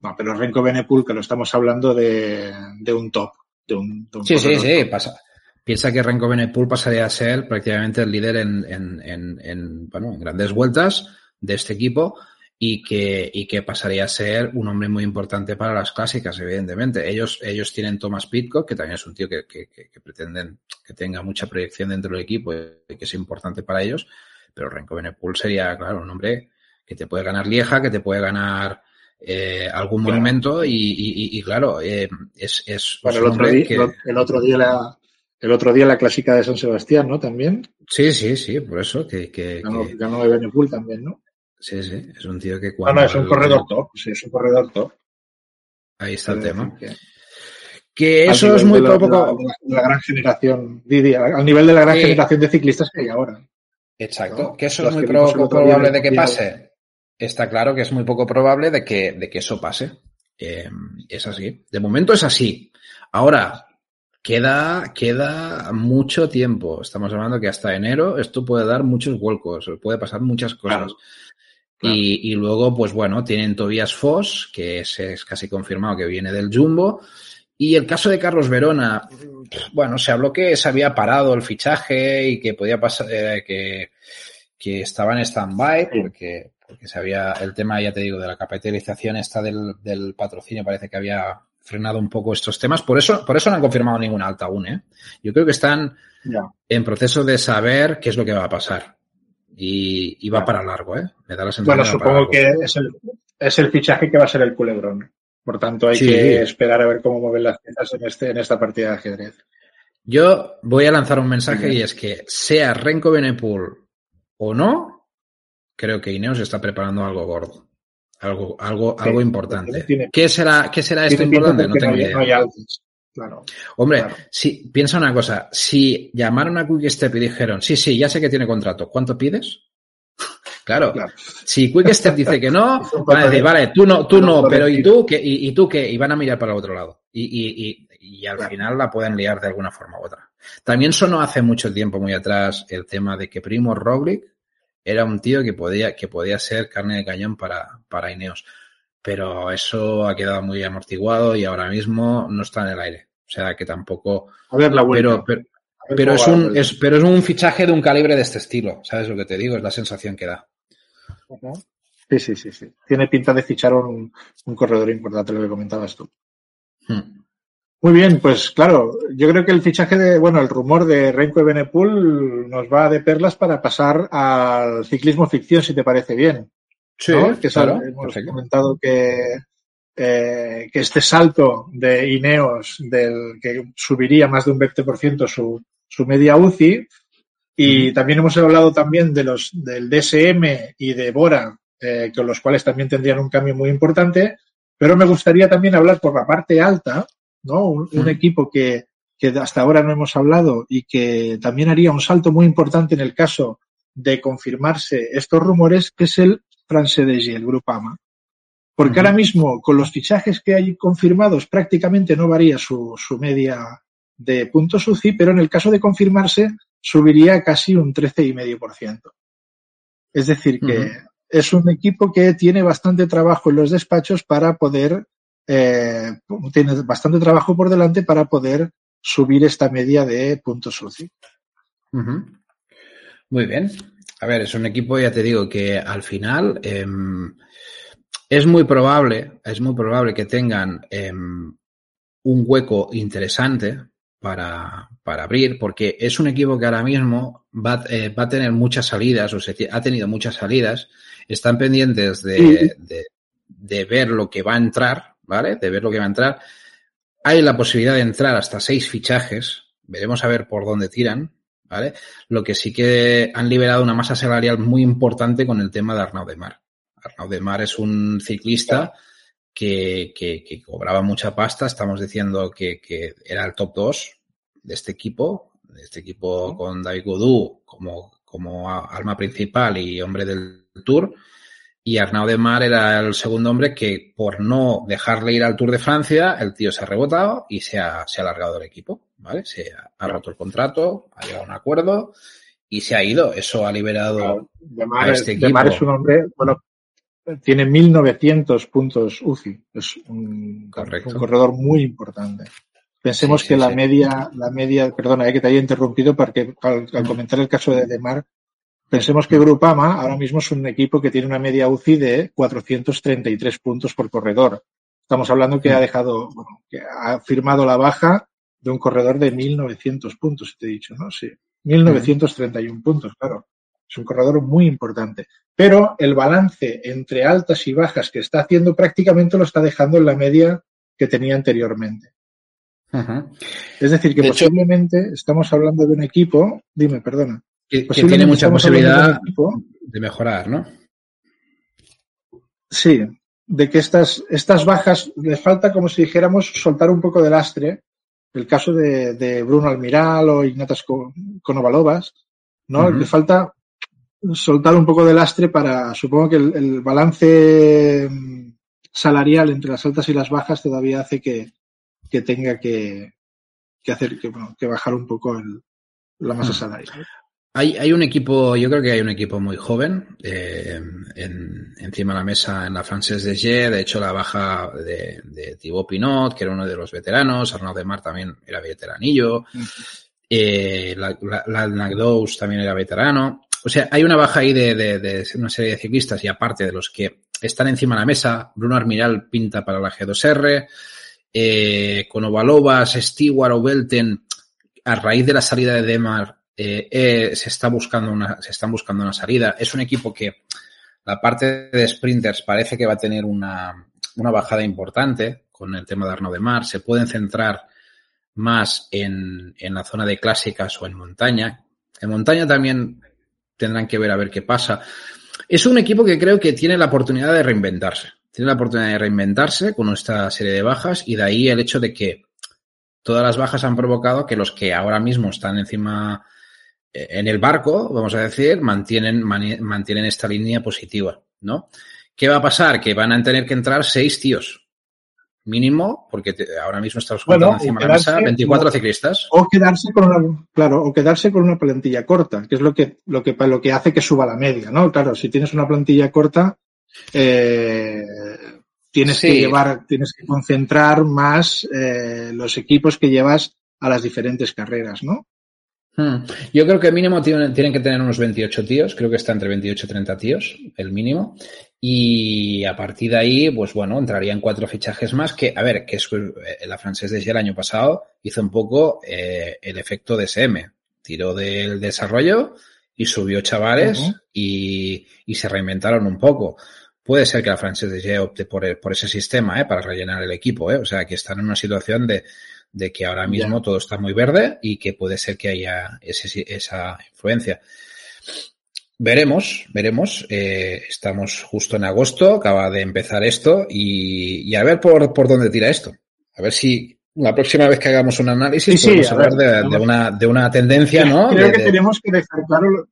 No, pero Renko Benepool, que lo estamos hablando de, un top. De un, sí, sí, sí, pasa. Piensa que Renko Benepool pasaría a ser prácticamente el líder en, en, bueno, en grandes vueltas de este equipo y que, y que pasaría a ser un hombre muy importante para las clásicas, evidentemente. Ellos, ellos tienen Thomas Pitcock, que también es un tío que, que, que, pretenden que tenga mucha proyección dentro del equipo y que es importante para ellos, pero Renko Benepool sería, claro, un hombre que te puede ganar Lieja, que te puede ganar eh, algún monumento y, y, claro, eh, es, es bueno, el, otro día, el otro día la, el otro día la clásica de San Sebastián, ¿no? También. Sí, sí, sí, por eso que... que ganó, ganó de Benepool también, ¿no? Sí, sí, es un tío que cuando... No, no, es un corredor top, sí, es un corredor top. Ahí está el tema. Que, eso es muy poco... La, la, gran generación, Didi, al nivel de la gran generación de ciclistas que hay ahora. Exacto, que eso es muy poco probable de que pase. Está claro que es muy poco probable de que, de que eso pase. Eh, es así. De momento es así. Ahora, queda, queda mucho tiempo. Estamos hablando que hasta enero esto puede dar muchos vuelcos, puede pasar muchas cosas. Y, y, luego, pues bueno, tienen Tobias Foss, que es, es, casi confirmado que viene del Jumbo. Y el caso de Carlos Verona, bueno, se habló que se había parado el fichaje y que podía pasar, eh, que, que estaba en stand-by, porque, porque se había, el tema, ya te digo, de la capitalización esta del, del patrocinio parece que había frenado un poco estos temas. Por eso, por eso no han confirmado ninguna alta aún, ¿eh? Yo creo que están en proceso de saber qué es lo que va a pasar y, va para largo, ¿eh? Me da la sensación bueno, supongo que es el, es el fichaje que va a ser el culebrón. Por tanto, hay que esperar a ver cómo mueven las piezas en, este, en esta partida de ajedrez. Yo voy a lanzar un mensaje y es que sea Renko Benepool o no, creo que Ineos está preparando algo gordo. Algo, algo, algo importante. ¿Qué será, qué será esto importante? No tengo idea. Claro, Hombre, si, piensa una cosa, si llamaron a Quickstep y dijeron, sí, sí, ya sé que tiene contrato, ¿cuánto pides? *laughs* claro, si Quickstep dice que no, *laughs* van a decir, vale, tú no, tú no, pero ¿y tú qué? ¿Y, tú qué? Y van a mirar para el otro lado. Y, y, y, y al final la pueden liar de alguna forma u otra. También sonó hace mucho tiempo, muy atrás, el tema de que Primo Roglic era un tío que podía, que podía ser carne de cañón para, para Ineos pero eso ha quedado muy amortiguado y ahora mismo no está en el aire. O sea que tampoco. A ver la vuelta. Pero, pero, es un, es, pero es un fichaje de un calibre de este estilo. ¿Sabes lo que te digo? Es la sensación que da. Sí, sí, sí, sí. Tiene pinta de fichar un, un corredor importante, lo que comentabas tú. Hmm. Muy bien, pues claro, yo creo que el fichaje de, bueno, el rumor de Renko y Benepul nos va de perlas para pasar al ciclismo ficción, si te parece bien. Sí, que hemos comentado que, eh, que este salto de Ineos del que subiría más de un 20% su, su media UCI y también hemos hablado también de los del DSM y de Bora eh, con los cuales también tendrían un cambio muy importante pero me gustaría también hablar por la parte alta no un, equipo que, que hasta ahora no hemos hablado y que también haría un salto muy importante en el caso de confirmarse estos rumores que es el y el Grupama. Porque ahora mismo, con los fichajes que hay confirmados, prácticamente no varía su, su media de puntos UCI, pero en el caso de confirmarse, subiría casi un 13,5%. Es decir, que es un equipo que tiene bastante trabajo en los despachos para poder, eh, tiene bastante trabajo por delante para poder subir esta media de puntos UCI. Muy bien. A ver, es un equipo, ya te digo, que al final eh, es muy probable, es muy probable que tengan eh, un hueco interesante para, para, abrir, porque es un equipo que ahora mismo va, eh, va a tener muchas salidas, o sea, ha tenido muchas salidas, están pendientes de, de, de ver lo que va a entrar, ¿vale? De ver lo que va a entrar. Hay la posibilidad de entrar hasta seis fichajes, veremos a ver por dónde tiran, ¿vale? Lo que sí que han liberado una masa salarial muy importante con el tema de Arnaud de Mar. Arnaud de Mar es un ciclista que, que, cobraba mucha pasta. Estamos diciendo que, que, era el top 2 de este equipo, de este equipo con David Godú como, como alma principal y hombre del Tour. Y Arnaud de Mar era el segundo hombre que, por no dejarle ir al Tour de Francia, el tío se ha rebotado y se ha, se ha alargado el equipo, ¿vale? Se ha, roto el contrato, ha llegado a un acuerdo y se ha ido. Eso ha liberado de Mar, a este equipo. De Mar es un hombre, bueno, tiene 1900 puntos UCI. Es un, un corredor muy importante. Pensemos sí, sí, que la media, la media, perdona, eh, que te haya interrumpido porque al, al comentar el caso de Demar, Pensemos que Grupama ahora mismo es un equipo que tiene una media UCI de 433 puntos por corredor. Estamos hablando que ha dejado, bueno, que ha firmado la baja de un corredor de 1900 puntos, te he dicho, ¿no? Sí. 1931 puntos, claro. Es un corredor muy importante. Pero el balance entre altas y bajas que está haciendo prácticamente lo está dejando en la media que tenía anteriormente. Ajá. Es decir, que de posiblemente hecho, estamos hablando de un equipo, dime, perdona. Que, que tiene mucha posibilidad de mejorar, ¿no? Sí, de que estas, estas bajas le falta, como si dijéramos, soltar un poco de lastre. El caso de, de Bruno Almiral o Ignatas Konovalovas, ¿no? Uh -huh. Le falta soltar un poco de lastre para, supongo que el, el, balance salarial entre las altas y las bajas todavía hace que, que tenga que, que hacer, que, bueno, que bajar un poco el, la masa salarial. Hay, hay, un equipo, yo creo que hay un equipo muy joven eh, en, encima de la mesa en la Frances de G. De hecho, la baja de, de Thibaut Pinot, que era uno de los veteranos, Arnaud de Mar también era veteranillo, eh, la, la, la Nagdous también era veterano. O sea, hay una baja ahí de, de, de, una serie de ciclistas y aparte de los que están encima de la mesa, Bruno Armiral pinta para la G2R, eh, con Ovalovas, Stewart o Belten, a raíz de la salida de Demar eh, eh, se está buscando una, se están buscando una salida. Es un equipo que la parte de sprinters parece que va a tener una, una bajada importante con el tema de Arno de Mar. Se pueden centrar más en, en la zona de clásicas o en montaña. En montaña también tendrán que ver a ver qué pasa. Es un equipo que creo que tiene la oportunidad de reinventarse. Tiene la oportunidad de reinventarse con esta serie de bajas y de ahí el hecho de que todas las bajas han provocado que los que ahora mismo están encima en el barco, vamos a decir, mantienen, mantienen esta línea positiva, ¿no? ¿Qué va a pasar? Que van a tener que entrar seis tíos. Mínimo, porque te, ahora mismo estamos bueno, encima de la mesa 24 ciclistas. O quedarse con una, claro, o quedarse con una plantilla corta, que es lo que, lo que, lo que hace que suba la media, ¿no? Claro, si tienes una plantilla corta, eh, tienes sí. que llevar, tienes que concentrar más eh, los equipos que llevas a las diferentes carreras, ¿no? Hmm. Yo creo que mínimo tienen, tienen, que tener unos 28 tíos, creo que está entre 28 y 30 tíos, el mínimo. Y a partir de ahí, pues bueno, entrarían cuatro fichajes más que, a ver, que es, eh, la francés desde el año pasado hizo un poco eh, el efecto de SM. Tiró del desarrollo y subió chavales uh -huh. y, y, se reinventaron un poco. Puede ser que la francés de opte por, por ese sistema, ¿eh? para rellenar el equipo, ¿eh? O sea, que están en una situación de, de que ahora mismo todo está muy verde y que puede ser que haya ese, esa influencia. Veremos, veremos. Eh, estamos justo en agosto, acaba de empezar esto y, y, a ver por, por dónde tira esto. A ver si la próxima vez que hagamos un análisis sí, podemos sí, hablar ver, de, de, una, de una tendencia, ¿no? Creo de, que tenemos que dejar claro.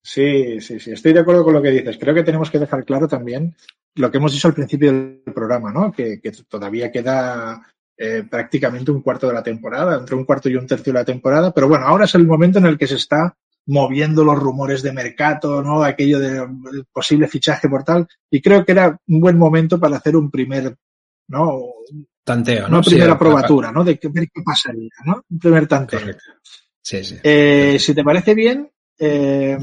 Sí, sí, sí, estoy de acuerdo con lo que dices. Creo que tenemos que dejar claro también lo que hemos dicho al principio del programa, ¿no? Que, que todavía queda eh, prácticamente un cuarto de la temporada, entre un cuarto y un tercio de la temporada, pero bueno, ahora es el momento en el que se está moviendo los rumores de mercado, ¿no? Aquello de posible fichaje por tal, y creo que era un buen momento para hacer un primer, ¿no? Tanteo, ¿no? Una primera sí, probatura, ¿no? De ver qué pasaría, ¿no? Un primer tanteo. Correcto. Sí, sí. Eh, si te parece bien, eh,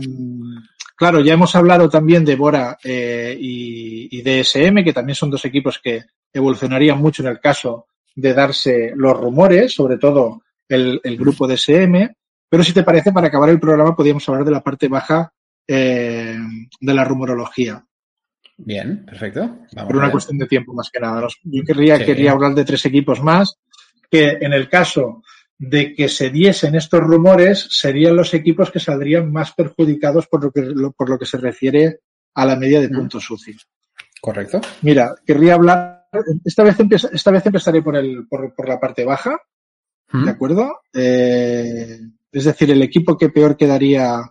claro, ya hemos hablado también de Bora eh, y, y DSM, que también son dos equipos que evolucionarían mucho en el caso de darse los rumores, sobre todo el, el grupo de SM, pero si te parece, para acabar el programa podríamos hablar de la parte baja eh, de la rumorología. Bien, perfecto. Vamos Por una cuestión de tiempo más que nada. Yo querría, sí. querría hablar de tres equipos más, que en el caso de que se diesen estos rumores serían los equipos que saldrían más perjudicados por lo que, por lo que se refiere a la media de puntos UCI. Correcto. Mira, querría hablar, esta vez, esta vez empezaré por, el, por, por la parte baja, ¿de acuerdo? Eh, es decir, el equipo que peor quedaría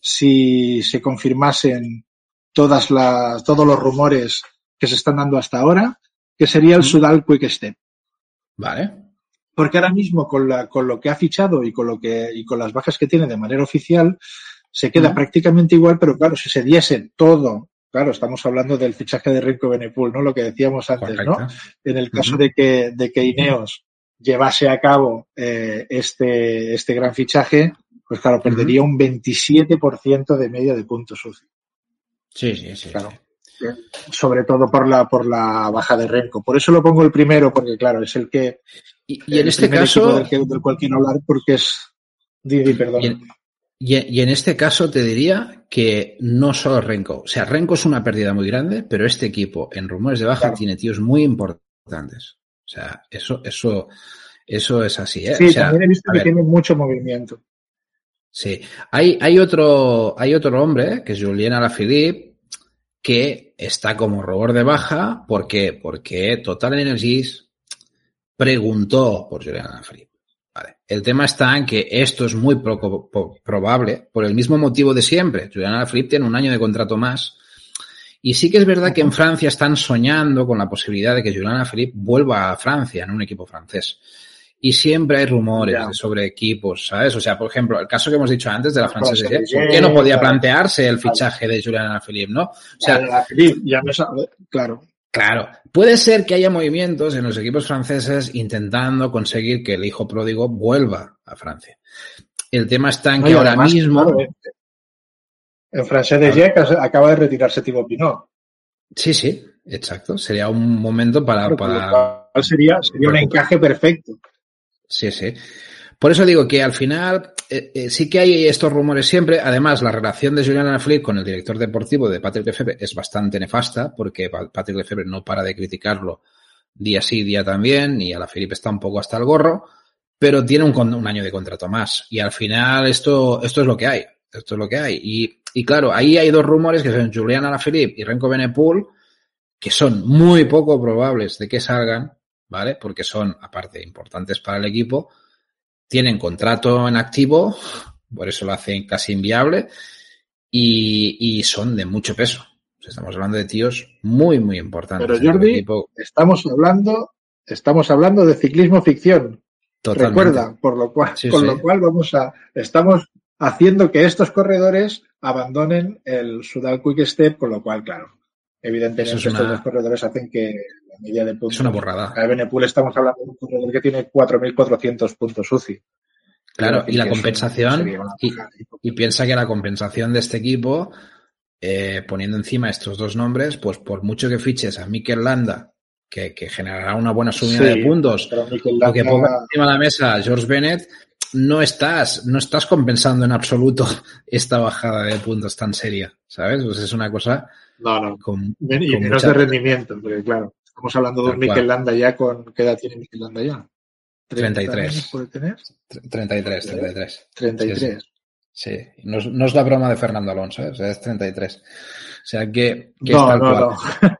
si se confirmasen todas las, todos los rumores que se están dando hasta ahora, que sería el Sudal Quick Step. Vale. Porque ahora mismo con, la, con lo que ha fichado y con lo que y con las bajas que tiene de manera oficial se queda prácticamente igual, pero claro, si se diese todo, claro, estamos hablando del fichaje de Renko Benepul, ¿no? Lo que decíamos antes, ¿no? En el caso de que de que Ineos llevase a cabo eh, este este gran fichaje, pues claro, perdería un 27% de media de puntos UCI. Sí, sí, sí. Claro. Sobre todo por la, por la baja de Renko. Por eso lo pongo el primero, porque claro, es el que. Y, en este caso. Del, cual quiero hablar, porque es. Didi, perdón. Y en, este caso te diría que no solo Renko. O sea, Renko es una pérdida muy grande, pero este equipo en rumores de baja tiene tíos muy importantes. O sea, eso, eso, eso es así. ¿eh? Sí, también he visto que tiene mucho movimiento. Sí. Hay, hay, otro, hay otro hombre, que es Julien Alaphilippe, que está como robor de baja. ¿Por qué? Porque Total Energies preguntó por Julien Alaphilippe. Vale. El tema está en que esto es muy poco probable por el mismo motivo de siempre. Julian Alaphilippe tiene un año de contrato más. Y sí que es verdad que en Francia están soñando con la posibilidad de que Julian Alaphilippe vuelva a Francia en un equipo francés. Y siempre hay rumores sobre equipos, ¿sabes? O sea, por ejemplo, el caso que hemos dicho antes de la francesa, ¿por qué no podía plantearse el fichaje de Julian Alaphilippe, no? O sea, ya me sabe, claro. Claro, puede ser que haya movimientos en los equipos franceses intentando conseguir que el hijo pródigo vuelva a Francia. El tema está en que ahora mismo. en Francia de Jack acaba de retirarse Thibaut Pinot. Sí, sí, exacto. Sería un momento para. para... Sería, sería un encaje perfecto. Sí, sí. Por eso digo que al final eh, eh, sí que hay estos rumores siempre. Además, la relación de Julian Alaphilippe con el director deportivo de Patrick Lefebvre es bastante nefasta porque Patrick Lefebvre no para de criticarlo día sí, día también y Alaphilippe está un poco hasta el gorro, pero tiene un, un, año de contrato más. Y al final esto, esto es lo que hay. Esto es lo que hay. Y, y claro, ahí hay dos rumores que son Julian Alaphilippe y Renko Benepool que son muy poco probables de que salgan, ¿vale? Porque son, aparte, importantes para el equipo tienen contrato en activo, por eso lo hacen casi inviable, y, son de mucho peso. Estamos hablando de tíos muy, muy importantes. Pero Jordi, estamos hablando, estamos hablando de ciclismo ficción. Totalmente. Recuerda, por lo cual, con lo cual vamos a, estamos haciendo que estos corredores abandonen el Sudal Quick Step, con lo cual, claro, evidentemente estos dos corredores hacen que es una borrada. A Benepool estamos hablando de un corredor que tiene 4.400 puntos UCI. Claro, y la compensación, y, piensa que la compensación de este equipo, eh, poniendo encima estos dos nombres, pues por mucho que fiches a Mikel Landa, que, generará una buena subida de puntos, lo que ponga encima de la mesa George Bennett, no estás, no estás compensando en absoluto *laughs* esta bajada de puntos tan seria, ¿sabes? Pues es una cosa. No, no. Con, y menos de rendimiento, porque claro. Estamos hablando de un Mikel Landa ya con. ¿Qué edad tiene Mikel Landa ya? 33. puede tener? 33, 33. 33. Sí, No, es, no, es, la broma de Fernando Alonso, ¿eh? o sea, es 33. O sea que, que no, es tal no, cual.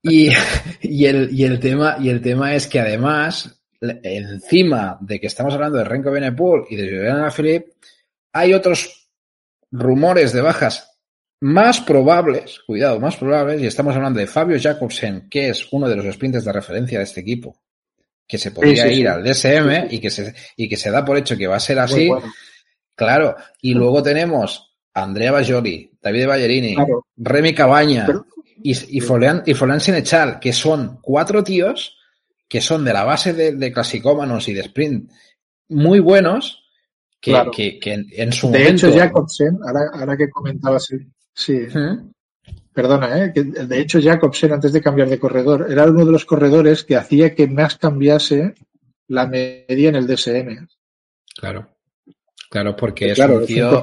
*laughs* Y, y, el, y, el tema, y el tema es que además, encima de que estamos hablando de Renko Benepool y de Juliana Philippe, hay otros rumores de bajas más probables, cuidado, más probables, y estamos hablando de Fabio Jacobsen, que es uno de los sprinters de referencia de este equipo, que se podría ir al DSM y que, se, y que se da por hecho que va a ser así. Claro, y luego tenemos a Andrea Bajoli, David Ballerini, Remy Cabaña y, y, Florian, y Sinechal, que son cuatro tíos que son de la base de, de clasicómanos y de sprint muy buenos, que, que, en, su de hecho, Jacobsen, ahora, ahora que comentabas Sí. Perdona, ¿eh? que de hecho Jacobsen, antes de cambiar de corredor, era uno de los corredores que hacía que más cambiase la media en el DSM. Claro. Claro, porque es un tío...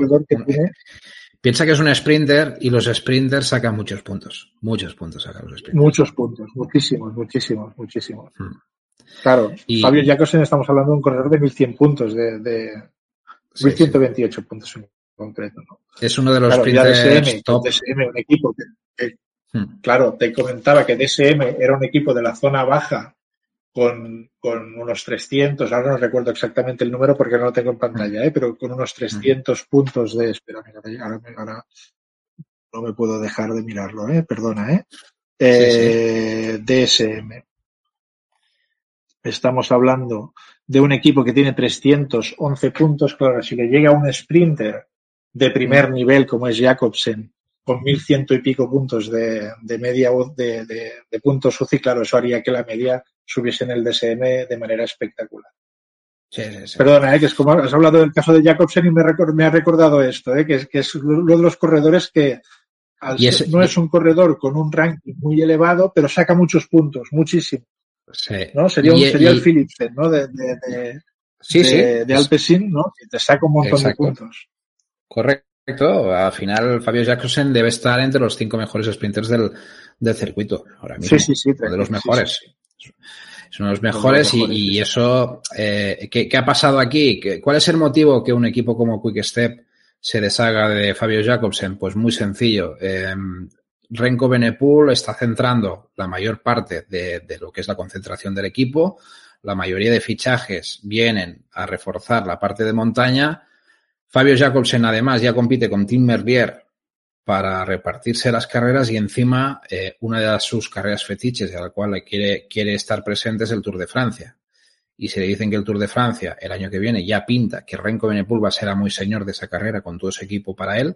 Piensa que es un sprinter y los sprinters sacan muchos puntos. Muchos puntos sacan los sprinters. Muchos puntos, muchísimos, muchísimos, muchísimos. Hmm. Claro, y, Fabio Jacobsen estamos hablando de un corredor de 1100 puntos, de, de 1128 sí. puntos en concreto. ¿no? Es uno de los claro, DSM, top. DSM, un equipo que, que hmm. claro, te comentaba que DSM era un equipo de la zona baja con, con, unos 300, ahora no recuerdo exactamente el número porque no lo tengo en pantalla, ¿eh? pero con unos 300 puntos de, espera, mira, ahora, ahora, no me puedo dejar de mirarlo, ¿eh? perdona, ¿eh? eh sí, sí. DSM. Estamos hablando de un equipo que tiene 311 puntos, claro, si le llega un sprinter de primer nivel como es Jacobsen, con mil ciento y pico puntos de, de media de, de, de puntos UCI, claro, eso haría que la media subiese en el DSM de manera espectacular. Sí, sí, sí. Perdona, ¿eh? que es como has hablado del caso de Jacobsen y me, me ha recordado esto, ¿eh? que, es, que es uno de los corredores que al no es un corredor con un ranking muy elevado, pero saca muchos puntos, muchísimos. Sí. ¿no? Sería, un, y, sería y, el Philipsen, ¿no? De, de, de, sí, de, sí. de Alpecin, ¿no? Que te saca un montón Exacto. de puntos. Correcto. Al final, Fabio Jacobsen debe estar entre los cinco mejores sprinters del, del circuito ahora mismo. Sí, sí, sí. Uno de los mejores. Sí, sí. Es uno de los mejores, y, y, eso, eh, ¿qué, ¿qué, ha pasado aquí? ¿Cuál es el motivo que un equipo como Quick Step se deshaga de Fabio Jacobsen? Pues muy sencillo. Eh, Renko Benepool está centrando la mayor parte de, de, lo que es la concentración del equipo. La mayoría de fichajes vienen a reforzar la parte de montaña. Fabio Jacobsen además ya compite con Tim Merlier para repartirse las carreras y encima eh, una de sus carreras fetiches a la cual quiere, quiere estar presente es el Tour de Francia. Y si le dicen que el Tour de Francia el año que viene ya pinta que Renko Benepool va a ser muy señor de esa carrera con todo ese equipo para él,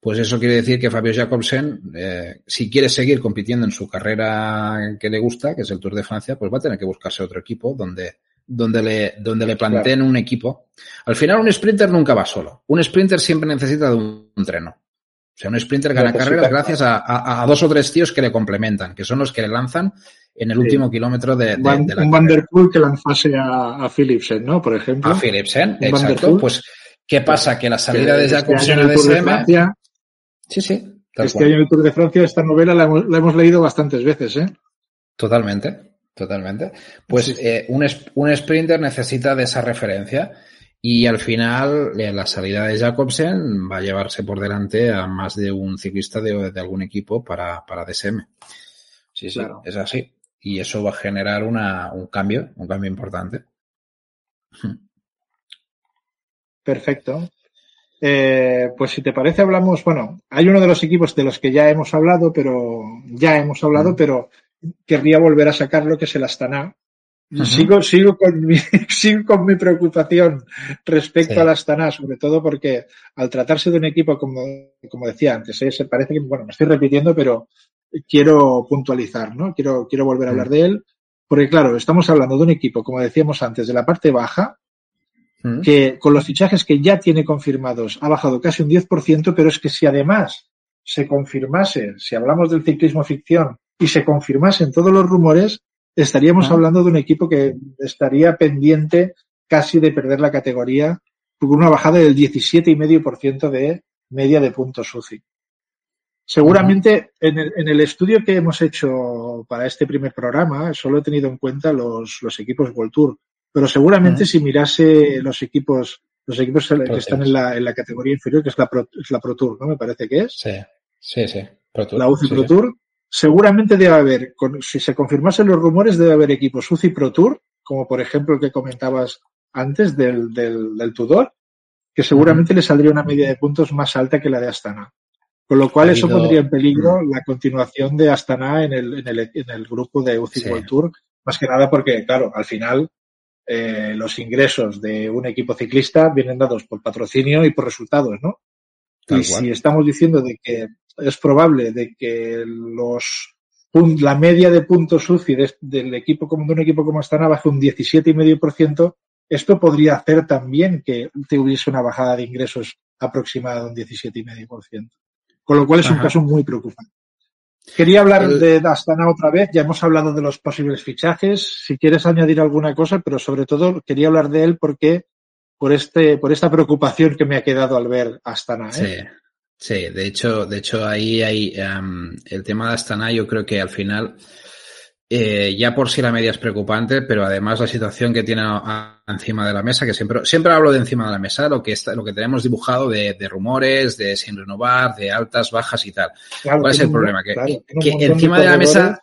pues eso quiere decir que Fabio Jacobsen, eh, si quiere seguir compitiendo en su carrera que le gusta, que es el Tour de Francia, pues va a tener que buscarse otro equipo donde, donde le, donde le planteen claro. un equipo. Al final un sprinter nunca va solo. Un sprinter siempre necesita de un, un treno. O sea, un sprinter gana carreras gracias a, a, a, dos o tres tíos que le complementan, que son los que le lanzan en el sí. último kilómetro de, de, Van, de la Un Van der Poel que lanzase a, a Philipsen, ¿no? Por ejemplo. A Philipsen, exacto. Pues, ¿qué pasa? Que la salida de Jacobsen a DSM... Sí, sí. Este cual. año en el Tour de Francia, esta novela la hemos, la hemos leído bastantes veces, ¿eh? Totalmente, totalmente. Pues sí. eh, un, un sprinter necesita de esa referencia y al final la salida de Jacobsen va a llevarse por delante a más de un ciclista de, de algún equipo para, para DSM. Sí, sí, claro. es así. Y eso va a generar una, un cambio, un cambio importante. Perfecto. Eh, pues si te parece hablamos, bueno, hay uno de los equipos de los que ya hemos hablado, pero ya hemos hablado, mm. pero querría volver a sacarlo, que es el Astana. Sigo, sigo, con mi, *laughs* sigo con mi preocupación respecto sí. al Astana, sobre todo porque al tratarse de un equipo, como, como decía antes, ¿eh? se parece que, bueno, me estoy repitiendo, pero quiero puntualizar, ¿no? Quiero, quiero volver a hablar de él, porque claro, estamos hablando de un equipo, como decíamos antes, de la parte baja, que con los fichajes que ya tiene confirmados ha bajado casi un 10%, pero es que si además se confirmase, si hablamos del ciclismo ficción y se confirmasen todos los rumores, estaríamos ah. hablando de un equipo que estaría pendiente casi de perder la categoría con una bajada del 17,5% de media de puntos UCI. Seguramente uh -huh. en, el, en, el, estudio que hemos hecho para este primer programa solo he tenido en cuenta los, los equipos World Tour, pero seguramente uh -huh. si mirase los equipos los equipos Pro que están en la, en la, categoría inferior, que es la, Pro, es la Pro Tour, ¿no? Me parece que es. Sí, sí, sí. Pro Tour. La UCI sí, Pro Tour. Seguramente debe haber, con, si se confirmasen los rumores, debe haber equipos UCI Pro Tour, como por ejemplo el que comentabas antes del, del, del Tudor, que seguramente uh -huh. le saldría una media de puntos más alta que la de Astana. Con lo cual, eso pondría en peligro la continuación de Astana en el, en el, en el grupo de UCI sí. World Tour. Más que nada porque, claro, al final eh, los ingresos de un equipo ciclista vienen dados por patrocinio y por resultados, ¿no? Tal y cual. si estamos diciendo de que es probable de que los la media de puntos UCI de, del equipo como de un equipo como Astana baje un 17,5%, esto podría hacer también que hubiese una bajada de ingresos aproximada de un 17,5%. Con lo cual es Ajá. un caso muy preocupante. Quería hablar el... de Astana otra vez, ya hemos hablado de los posibles fichajes, si quieres añadir alguna cosa, pero sobre todo quería hablar de él porque por este por esta preocupación que me ha quedado al ver Astana, ¿eh? Sí. Sí, de hecho, de hecho ahí hay um, el tema de Astana, yo creo que al final eh, ya por sí la media es preocupante, pero además la situación que tiene encima de la mesa, que siempre, siempre hablo de encima de la mesa, lo que está, lo que tenemos dibujado de, rumores, de sin renovar, de altas, bajas y tal. ¿Cuál es el problema? Que, encima de, la mesa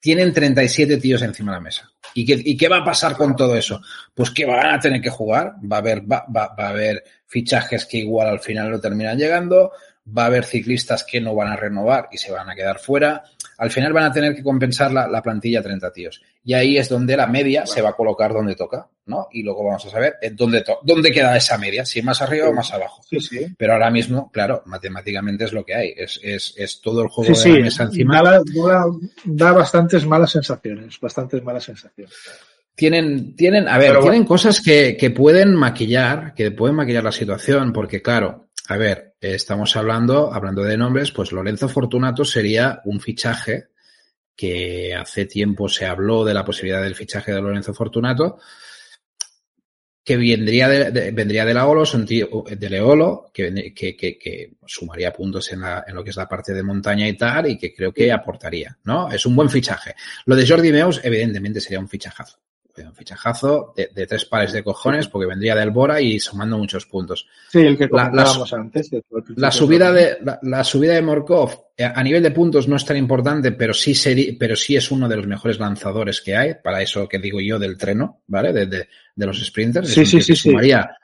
tienen 37 tíos encima de la mesa. ¿Y qué, ¿Y qué va a pasar con todo eso? Pues que van a tener que jugar, va a haber, va, va, va a haber fichajes que igual al final no terminan llegando, va a haber ciclistas que no van a renovar y se van a quedar fuera. Al final van a tener que compensar la, la plantilla 30 tíos. Y ahí es donde la media se va a colocar donde toca, ¿no? Y luego vamos a saber dónde, dónde queda esa media, si más arriba o más abajo. Sí, sí. Pero ahora mismo, claro, matemáticamente es lo que hay. Es, es, es todo el juego de la mesa encima. Da, da, da bastantes malas sensaciones, bastantes malas sensaciones tienen, tienen, a ver, tienen cosas que, que, pueden maquillar, que pueden maquillar la situación, porque claro, a ver, estamos hablando, hablando de nombres, pues Lorenzo Fortunato sería un fichaje que hace tiempo se habló de la posibilidad del fichaje de Lorenzo Fortunato, que vendría de, vendría de la Olo, de Leolo, que, que, que, que sumaría puntos en, la, en, lo que es la parte de montaña y tal, y que creo que aportaría, ¿no? Es un buen fichaje. Lo de Jordi Meus, evidentemente, sería un fichajazo un fichajazo de, de, tres pares de cojones porque vendría del Bora y sumando muchos puntos. Sí, el que comentábamos la, la, antes. La subida de, la, la, subida de Morkov eh, a nivel de puntos no es tan importante, pero sí, sería, pero sí es uno de los mejores lanzadores que hay, para eso que digo yo del treno, ¿vale? De, de, de los sprinters. Sí, sí, sí, sumaría,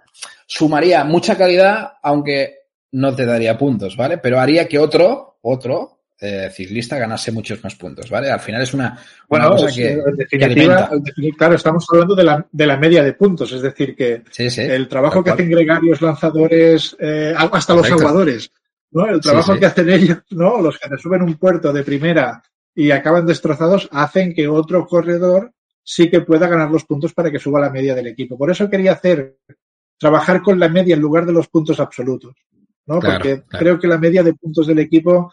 sumaría mucha calidad, aunque no te daría puntos, ¿vale? Pero haría que otro, otro, eh, ciclista ganase muchos más puntos, ¿vale? Al final es una, bueno, cosa que, en definitiva, que claro, estamos hablando de la, de la media de puntos, es decir, que sí, sí, el trabajo que hacen gregarios, lanzadores, eh, hasta los salvadores, ¿no? El trabajo sí, que hacen ellos, ¿no? Los que suben un puerto de primera y acaban destrozados, hacen que otro corredor sí que pueda ganar los puntos para que suba la media del equipo. Por eso quería hacer, trabajar con la media en lugar de los puntos absolutos, ¿no? Claro, Porque claro. creo que la media de puntos del equipo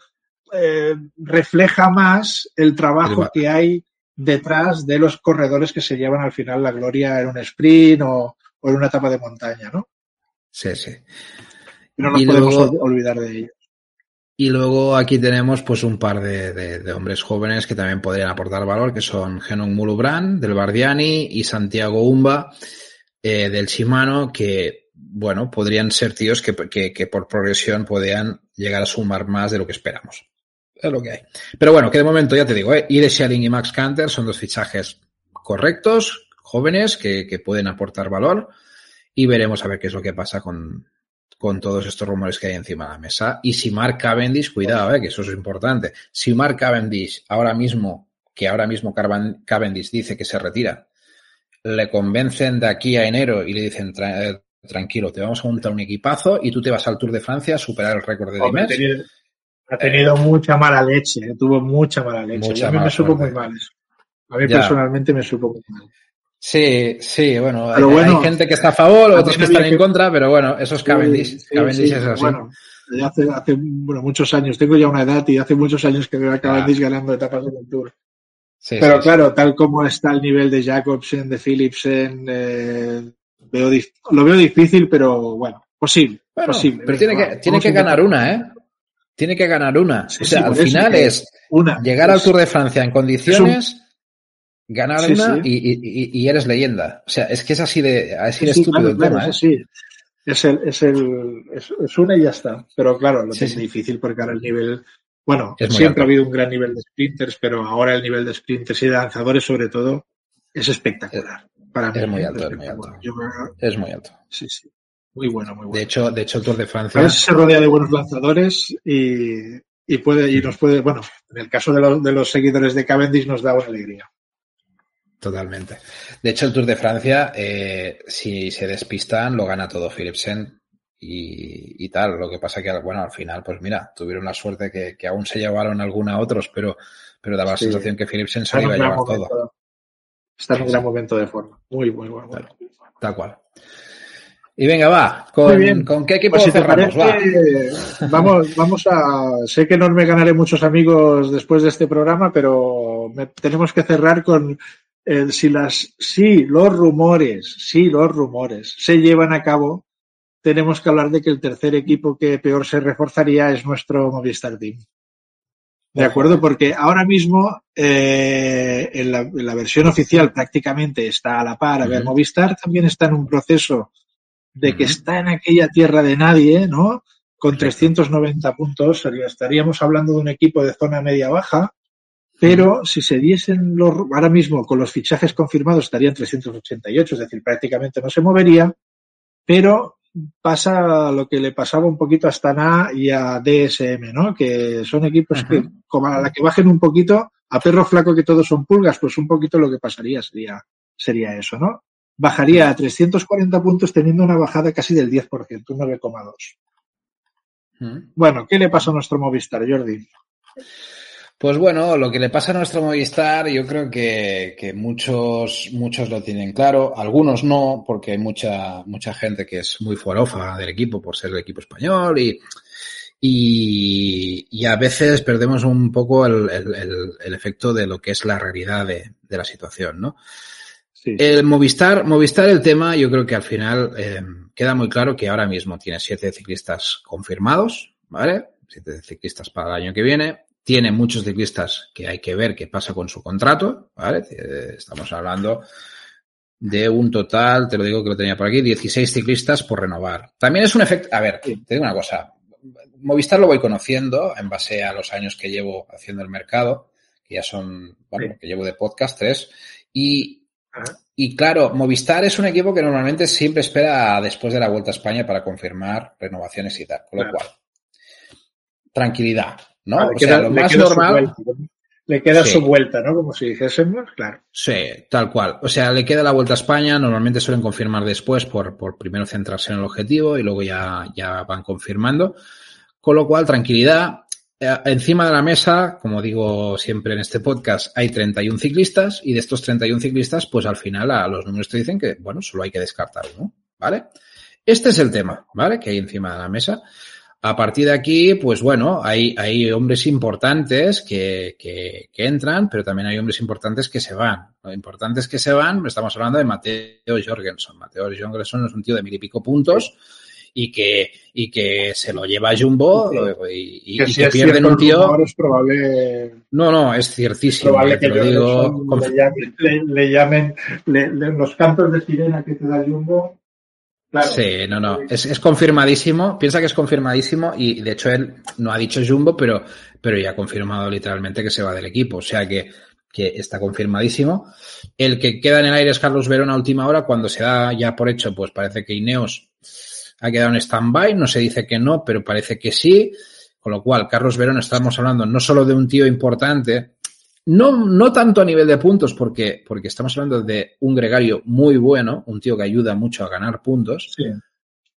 eh, refleja más el trabajo que hay detrás de los corredores que se llevan al final la gloria en un sprint o, o en una etapa de montaña, ¿no? Sí, sí. No nos Y podemos luego- ol- olvidar de ello. Y luego aquí tenemos pues un par de, de- de hombres jóvenes que también podrían aportar valor, que son Genon Mulubran del Bardiani y Santiago Umba eh, del Shimano, que bueno, podrían ser tíos que, que- que por progresión podrían llegar a sumar más de lo que esperamos. Es lo que hay. Pero bueno, que de momento ya te digo, eh, Ide Schelling y Max Canter son dos fichajes correctos, jóvenes, que, que pueden aportar valor y veremos a ver qué es lo que pasa con, con todos estos rumores que hay encima de la mesa. Y si Mark Cavendish, cuidado, eh, que eso es importante. Si Mark Cavendish ahora mismo, que ahora mismo Cavendish dice que se retira, le convencen de aquí a enero y le dicen, "Tra- eh, tranquilo, te vamos a montar un equipazo y tú te vas al Tour de Francia a superar el récord de Hombre, ha tenido, tenido mucha mala leche, eh, tuvo mucha mala leche. Mucha a mí me supo muy mal eso. A mí Ya. personalmente me supo muy mal. Sí, sí, bueno, Pero hay, bueno, hay gente que está a favor, otros que están en contra, pero bueno, eso es Cavendish. Sí, sí, Cavendish sí, es así. Bueno, hace, hace bueno, muchos años, tengo ya una edad y hace muchos años que veo a Cavendish ganando etapas del Tour. Pero claro, tal como está el nivel de Jacobsen, de Philipsen, eh, veo, lo veo difícil, pero bueno, posible. Bueno, posible. pero tiene que, tiene que ganar una, ¿eh? Tiene que ganar una. Sí, o sea, sí, al final es Una. llegar al Es- Tour de Francia en condiciones, ganar Sí, una. Y, y- y- y eres leyenda. O sea, es que es así de, así de estúpido claro, el claro, tema, ¿eh? eso sí. Es el, es el, es, es una y ya está. Pero claro, lo sí. difícil porque ahora el nivel, bueno, Es siempre alto. ha habido un gran nivel de sprinters, pero ahora el nivel de sprinters y de lanzadores sobre todo es espectacular. Para mí es muy ¿eh? alto, es muy alto. Yo Es muy alto. sí, sí. Muy bueno, muy bueno. De hecho, de hecho, el Tour de A Francia. se rodea de buenos lanzadores y, y puede, y nos puede, bueno, en el caso de, los de los seguidores de Cavendish nos da una alegría. Totalmente. De hecho, el Tour de Francia, eh, si se despistan, lo gana todo Philipsen y, y tal. Lo que pasa que, bueno, al final, pues mira, tuvieron la suerte que, que aún se llevaron alguna otros, pero, pero daba la sensación que Philipsen se iba a llevar todo. está en un gran momento de forma. Muy, muy bueno. Tal, tal cual. Y venga, va. ¿Con, bien. ¿con qué equipo Pues si te cerramos? parece, vamos, vamos a. Sé que no me ganaré muchos amigos después de este programa, pero me- tenemos que cerrar con si las, si los rumores, si los rumores se llevan a cabo, tenemos que hablar de que el tercer equipo que peor se reforzaría es nuestro Movistar Team. De acuerdo, porque ahora mismo eh, en, la, versión oficial prácticamente está a la par. A ver, Movistar también está en un proceso de que está en aquella tierra de nadie, ¿no? Con 390 puntos, estaríamos hablando de un equipo de zona media-baja, pero si se diesen los, ahora mismo con los fichajes confirmados estarían 388, es decir, prácticamente no se movería, pero pasa lo que le pasaba un poquito a Astana y a DSM, ¿no? Que son equipos que, como a la que bajen un poquito, a perro flaco que todos son pulgas, pues un poquito lo que pasaría sería, sería eso, ¿no? Bajaría a 340 puntos teniendo una bajada casi del 10%, un 9,2. Bueno, ¿qué le pasa a nuestro Movistar, Jordi? Pues bueno, lo que le pasa a nuestro Movistar, yo creo que, muchos, muchos lo tienen claro, algunos no, porque hay mucha, mucha gente que es muy forofa del equipo por ser el equipo español y, y, a veces perdemos un poco el, efecto de lo que es la realidad de, la situación, ¿no? El Movistar, Movistar, el tema, yo creo que al final eh, queda muy claro que ahora mismo tiene siete ciclistas confirmados, ¿vale? Siete ciclistas para el año que viene tiene muchos ciclistas que hay que ver qué pasa con su contrato, ¿vale? Eh, estamos hablando de un total, te lo digo que lo tenía por aquí, 16 ciclistas por renovar. También es un efecto, a ver, te digo una cosa, Movistar lo voy conociendo en base a los años que llevo haciendo el mercado, que ya son, bueno, que llevo de podcast tres, y, y claro, Movistar es un equipo que normalmente siempre espera después de la Vuelta a España para confirmar renovaciones y tal, con lo cual, tranquilidad, ¿no? Ah, o sea, lo más normal. le queda su vuelta, ¿no? Como si dijésemos, claro. Sí, tal cual. O sea, le queda la vuelta a España, normalmente suelen confirmar después por, por primero centrarse en el objetivo y luego ya, ya van confirmando. Con lo cual, tranquilidad. Eh, encima de la mesa, como digo siempre en este podcast, hay 31 ciclistas y de estos 31 ciclistas, pues al final a los números te dicen que, bueno, solo hay que descartar uno, ¿vale? Este es el tema, ¿vale? Que hay encima de la mesa. A partir de aquí, pues bueno, hay, hay hombres importantes que, que, entran, pero también hay hombres importantes que se van. Lo importante es que se van, estamos hablando de Mateo Jorgensen. Mateo Jorgensen es un tío de mil y pico puntos y que, y que se lo lleva Jumbo y, que, si pierden un tío. No, no, es ciertísimo. Eh, que le, llamen, los cantos de sirena que te da Jumbo Sí, no, no, es, es, confirmadísimo, piensa que es confirmadísimo y de hecho él no ha dicho Jumbo, pero, pero ya ha confirmado literalmente que se va del equipo, o sea que, que está confirmadísimo. El que queda en el aire es Carlos Verón a última hora, cuando se da ya por hecho, pues parece que Ineos ha quedado en stand-by, no se dice que no, pero parece que sí, con lo cual Carlos Verón estamos hablando no solo de un tío importante, no, no tanto a nivel de puntos, porque, porque estamos hablando de un gregario muy bueno, un tío que ayuda mucho a ganar puntos.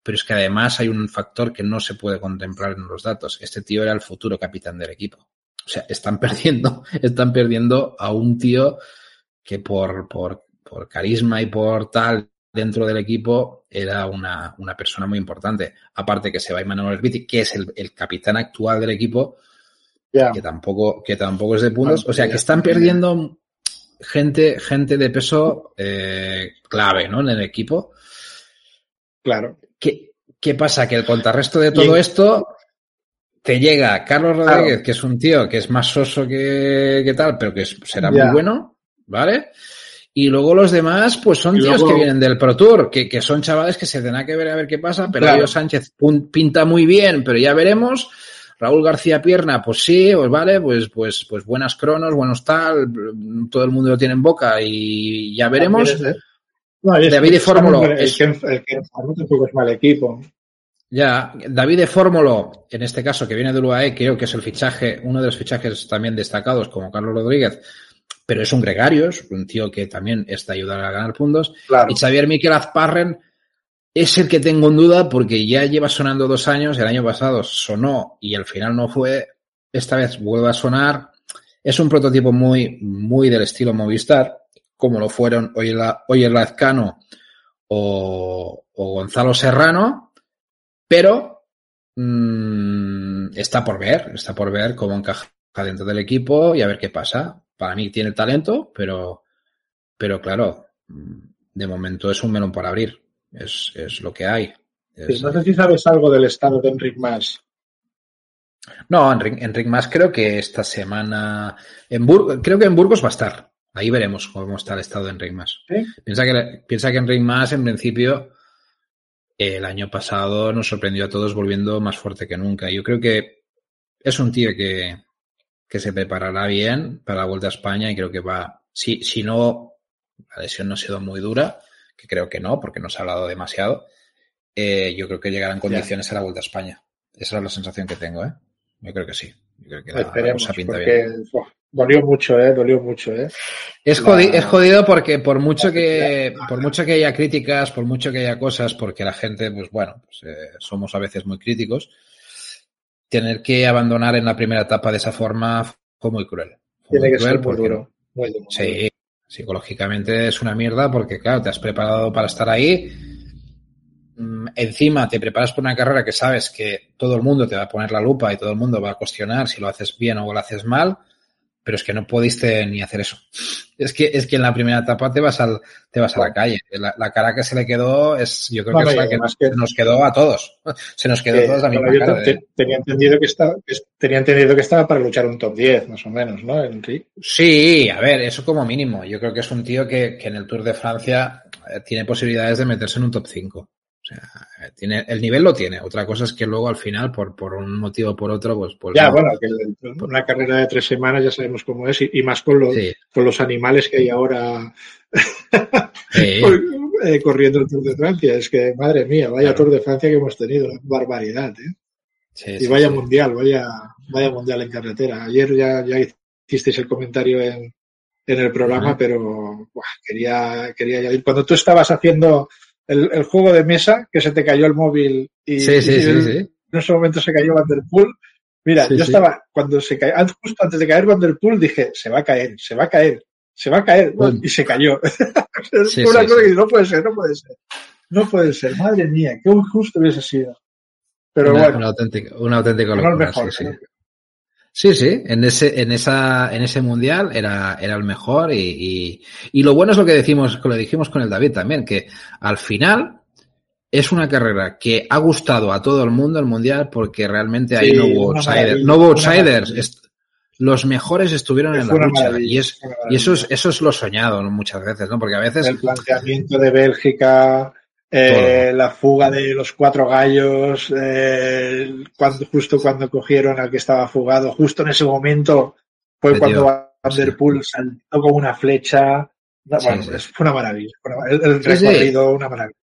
Pero es que además hay un factor que no se puede contemplar en los datos. Este tío era el futuro capitán del equipo. O sea, están *laughs* perdiendo, están perdiendo a un tío que por, por, por carisma y por tal dentro del equipo era una, una persona muy importante. Aparte que se va Emmanuel Herbiti, que es el, el capitán actual del equipo, que tampoco, que tampoco es de puntos. O sea que están perdiendo gente, gente de peso eh, clave, ¿no? En el equipo. Claro. ¿Qué, qué pasa? Que el contrarresto de todo esto te llega Carlos Rodríguez, que es un tío que es más soso que, que tal, pero que será muy bueno, ¿vale? Y luego los demás, pues son tíos que vienen del Pro Tour, que, que, son chavales que se tendrá que ver a ver qué pasa, pero claro. Sánchez pinta muy bien, pero ya veremos. Raúl García Pierna, pues sí, pues vale, pues, pues, pues buenas cronos, buenos tal, todo el mundo lo tiene en boca y ya veremos. David de Fórmulo. El, que, el que tampoco es mal equipo. Ya, David de Fórmulo, en este caso que viene del UAE, creo que es el fichaje, uno de los fichajes también destacados como Carlos Rodríguez, pero es un gregario, es un tío que también está ayudando a ganar puntos. Y Xavier Miquel Azparren, es el que tengo en duda porque ya lleva sonando dos años, el año pasado sonó y al final no fue, esta vez vuelve a sonar. Es un prototipo muy, muy del estilo Movistar, como lo fueron Oyer Lazcano o, o Gonzalo Serrano, pero mmm, está por ver, está por ver cómo encaja dentro del equipo y a ver qué pasa. Para mí tiene talento, pero, pero claro, de momento es un melón para abrir es, es lo que hay. no sé si sabes algo del estado de Enric Mas. No, en Ring, más creo que esta semana. En creo que en Burgos va a estar. Ahí veremos cómo está el estado en Ring más. Piensa, que, piensa que en Ring más, en principio, el año pasado nos sorprendió a todos volviendo más fuerte que nunca. Yo creo que es un tío que, que se preparará bien para la Vuelta a España y creo que va. Si, si no, la lesión no ha sido muy dura, que creo que no, porque no se ha hablado demasiado. Eh, yo creo que llegará en condiciones a la Vuelta a España. Esa es la sensación que tengo, ¿eh? Yo creo que sí. Yo creo que la, Esperemos, porque, dolió mucho, ¿eh? Dolió mucho, ¿eh? Es, jodido, es jodido porque por mucho que por mucho que haya críticas, por mucho que haya cosas, porque la gente, pues bueno, pues, eh, somos a veces muy críticos, tener que abandonar en la primera etapa de esa forma fue muy cruel. Tiene que ser muy duro. sí, psicológicamente es una mierda porque, claro, te has preparado para estar ahí Mm, encima te preparas por una carrera que sabes que todo el mundo te va a poner la lupa y todo el mundo va a cuestionar si lo haces bien o lo haces mal, pero es que no pudiste ni hacer eso. Es que, es que en la primera etapa te vas al, te vas a la calle. La, cara que se le quedó es, yo creo que es la que, nos quedó a todos. *laughs* Se nos quedó a todos a mí. tenía entendido que estaba, tenía entendido que estaba para luchar un top 10, más o menos, ¿no? Sí, a ver, eso como mínimo. Yo creo que es un tío que, que en el Tour de Francia eh, tiene posibilidades de meterse en un top 5 sea, tiene, el nivel lo tiene. Otra cosa es que luego al final, por, por un motivo o por otro, pues. pues ya, bueno, que una carrera de tres semanas ya sabemos cómo es, y, más con los, con los animales que hay ahora *laughs* eh, corriendo el Tour de Francia. Es que, madre mía, vaya Tour de Francia que hemos tenido, barbaridad, ¿eh? y vaya mundial, vaya, vaya mundial en carretera. Ayer ya, ya hicisteis el comentario en, en el programa, pero quería, quería Cuando tú estabas haciendo el, el, juego de mesa, que se te cayó el móvil y, sí, sí, sí, en ese momento se cayó Vanderpool. Mira, yo estaba, cuando se cayó, justo antes de caer Vanderpool, dije, se va a caer, se va a caer, se va a caer, y se cayó. *laughs* es una cosa que no puede ser, no puede ser. No puede ser, madre mía, qué injusto hubiese sido. Pero bueno. Un auténtico, un auténtico locura, sí, sí. Sí, sí, en ese, en esa, en ese mundial era, era el mejor y, y, y, lo bueno es lo que decimos, que lo dijimos con el David también, que al final es una carrera que ha gustado a todo el mundo el mundial porque realmente ahí no hubo outsiders, no hubo outsiders. Los mejores estuvieron en la lucha y, es, y eso es, eso es lo soñado muchas veces, ¿no? Porque a veces. El planteamiento de Bélgica, eh, la fuga de los cuatro gallos, eh, cuando, justo cuando cogieron al que estaba fugado, justo en ese momento fue cuando Van Der Poel saltó como una flecha. Bueno, fue una maravilla. El, recorrido, una maravilla.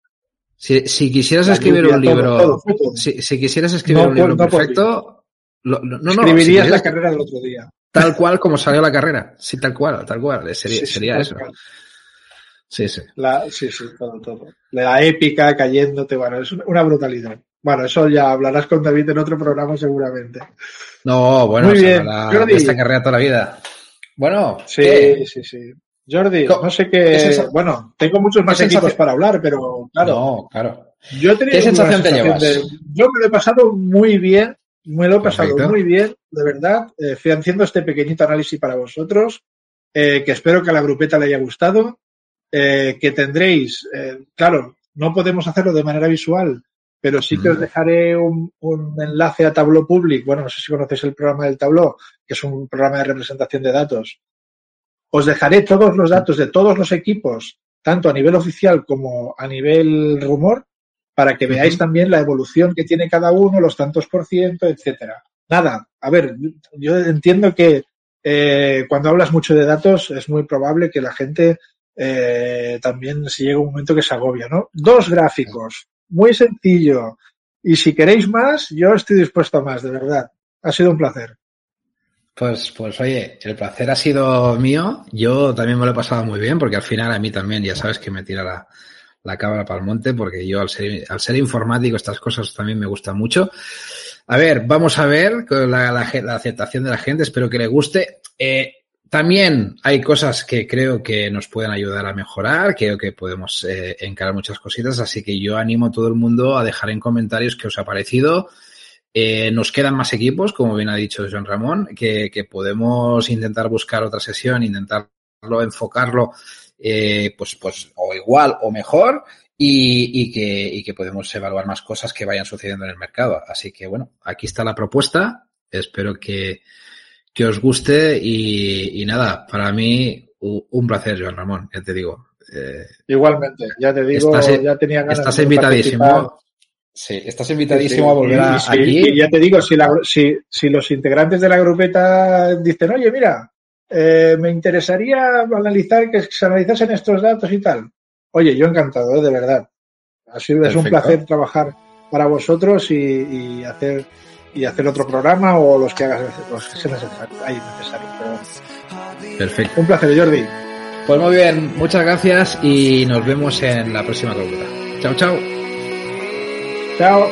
Si, si quisieras escribir un libro, Si, si, quisieras escribir un libro perfecto, lo, no, escribirías la carrera del otro día. Tal cual como salió la carrera. Sí, tal cual, tal cual. Sería, sería eso. Sí, sí. La, sí, sí, todo, todo. La épica cayéndote, bueno, es una brutalidad. Bueno, eso ya hablarás con David en otro programa seguramente. No, bueno, Muy bien. Jordi, esta carrera toda la vida. Bueno, sí, sí, sí. Jordi, no sé qué. Bueno, tengo muchos más equipos para hablar, pero claro. No, claro. Yo he tenido ¿Qué sensación te llevas? yo me lo he pasado muy bien, me lo he pasado muy bien, de verdad, eh, haciendo este pequeñito análisis para vosotros, eh, que espero que a la grupeta le haya gustado eh, que tendréis, eh, claro, no podemos hacerlo de manera visual, pero sí que os dejaré un, enlace a Tableau Public. Bueno, no sé si conocéis el programa del Tableau, que es un programa de representación de datos. Os dejaré todos los datos de todos los equipos, tanto a nivel oficial como a nivel rumor, para que veáis también la evolución que tiene cada uno, los tantos por ciento, etcétera. Nada, a ver, yo entiendo que eh, cuando hablas mucho de datos es muy probable que la gente eh, también si llega un momento que se agobia, ¿no? Dos gráficos, muy sencillo. Y si queréis más, yo estoy dispuesto a más, de verdad. Ha sido un placer. Pues, pues oye, el placer ha sido mío. Yo también me lo he pasado muy bien, porque al final a mí también, ya sabes que me tira la, la cámara para el monte, porque yo al ser, al ser informático estas cosas también me gustan mucho. A ver, vamos a ver la, la, la aceptación de la gente, espero que le guste. Eh, también hay cosas que creo que nos pueden ayudar a mejorar, creo que podemos eh, encarar muchas cositas, así que yo animo a todo el mundo a dejar en comentarios qué os ha parecido. Eh, nos quedan más equipos, como bien ha dicho Joan Ramón, que, podemos intentar buscar otra sesión, intentarlo, enfocarlo, eh, pues, pues, o igual o mejor, y que podemos evaluar más cosas que vayan sucediendo en el mercado. Así que bueno, aquí está la propuesta espero que, que os guste y, y nada, para mí un placer, Joan Ramón, ya te digo. Eh, Igualmente, ya te digo, estás, ya tenía ganas Estás invitadísimo. Sí, estás invitadísimo a volver a, aquí. Y ya te digo, si, la, si, si, los integrantes de la grupeta dicen, oye, mira, eh, me interesaría analizar que se analizasen estos datos y tal. Oye, yo encantado, ¿eh? de verdad. Ha sido es un placer trabajar para vosotros y, y, hacer y hacer otro programa o los que hagas los que sean necesarios. Perfecto. Un placer, Jordi. Pues muy bien, muchas gracias y nos vemos en la próxima columna. Chao, chao. Chao.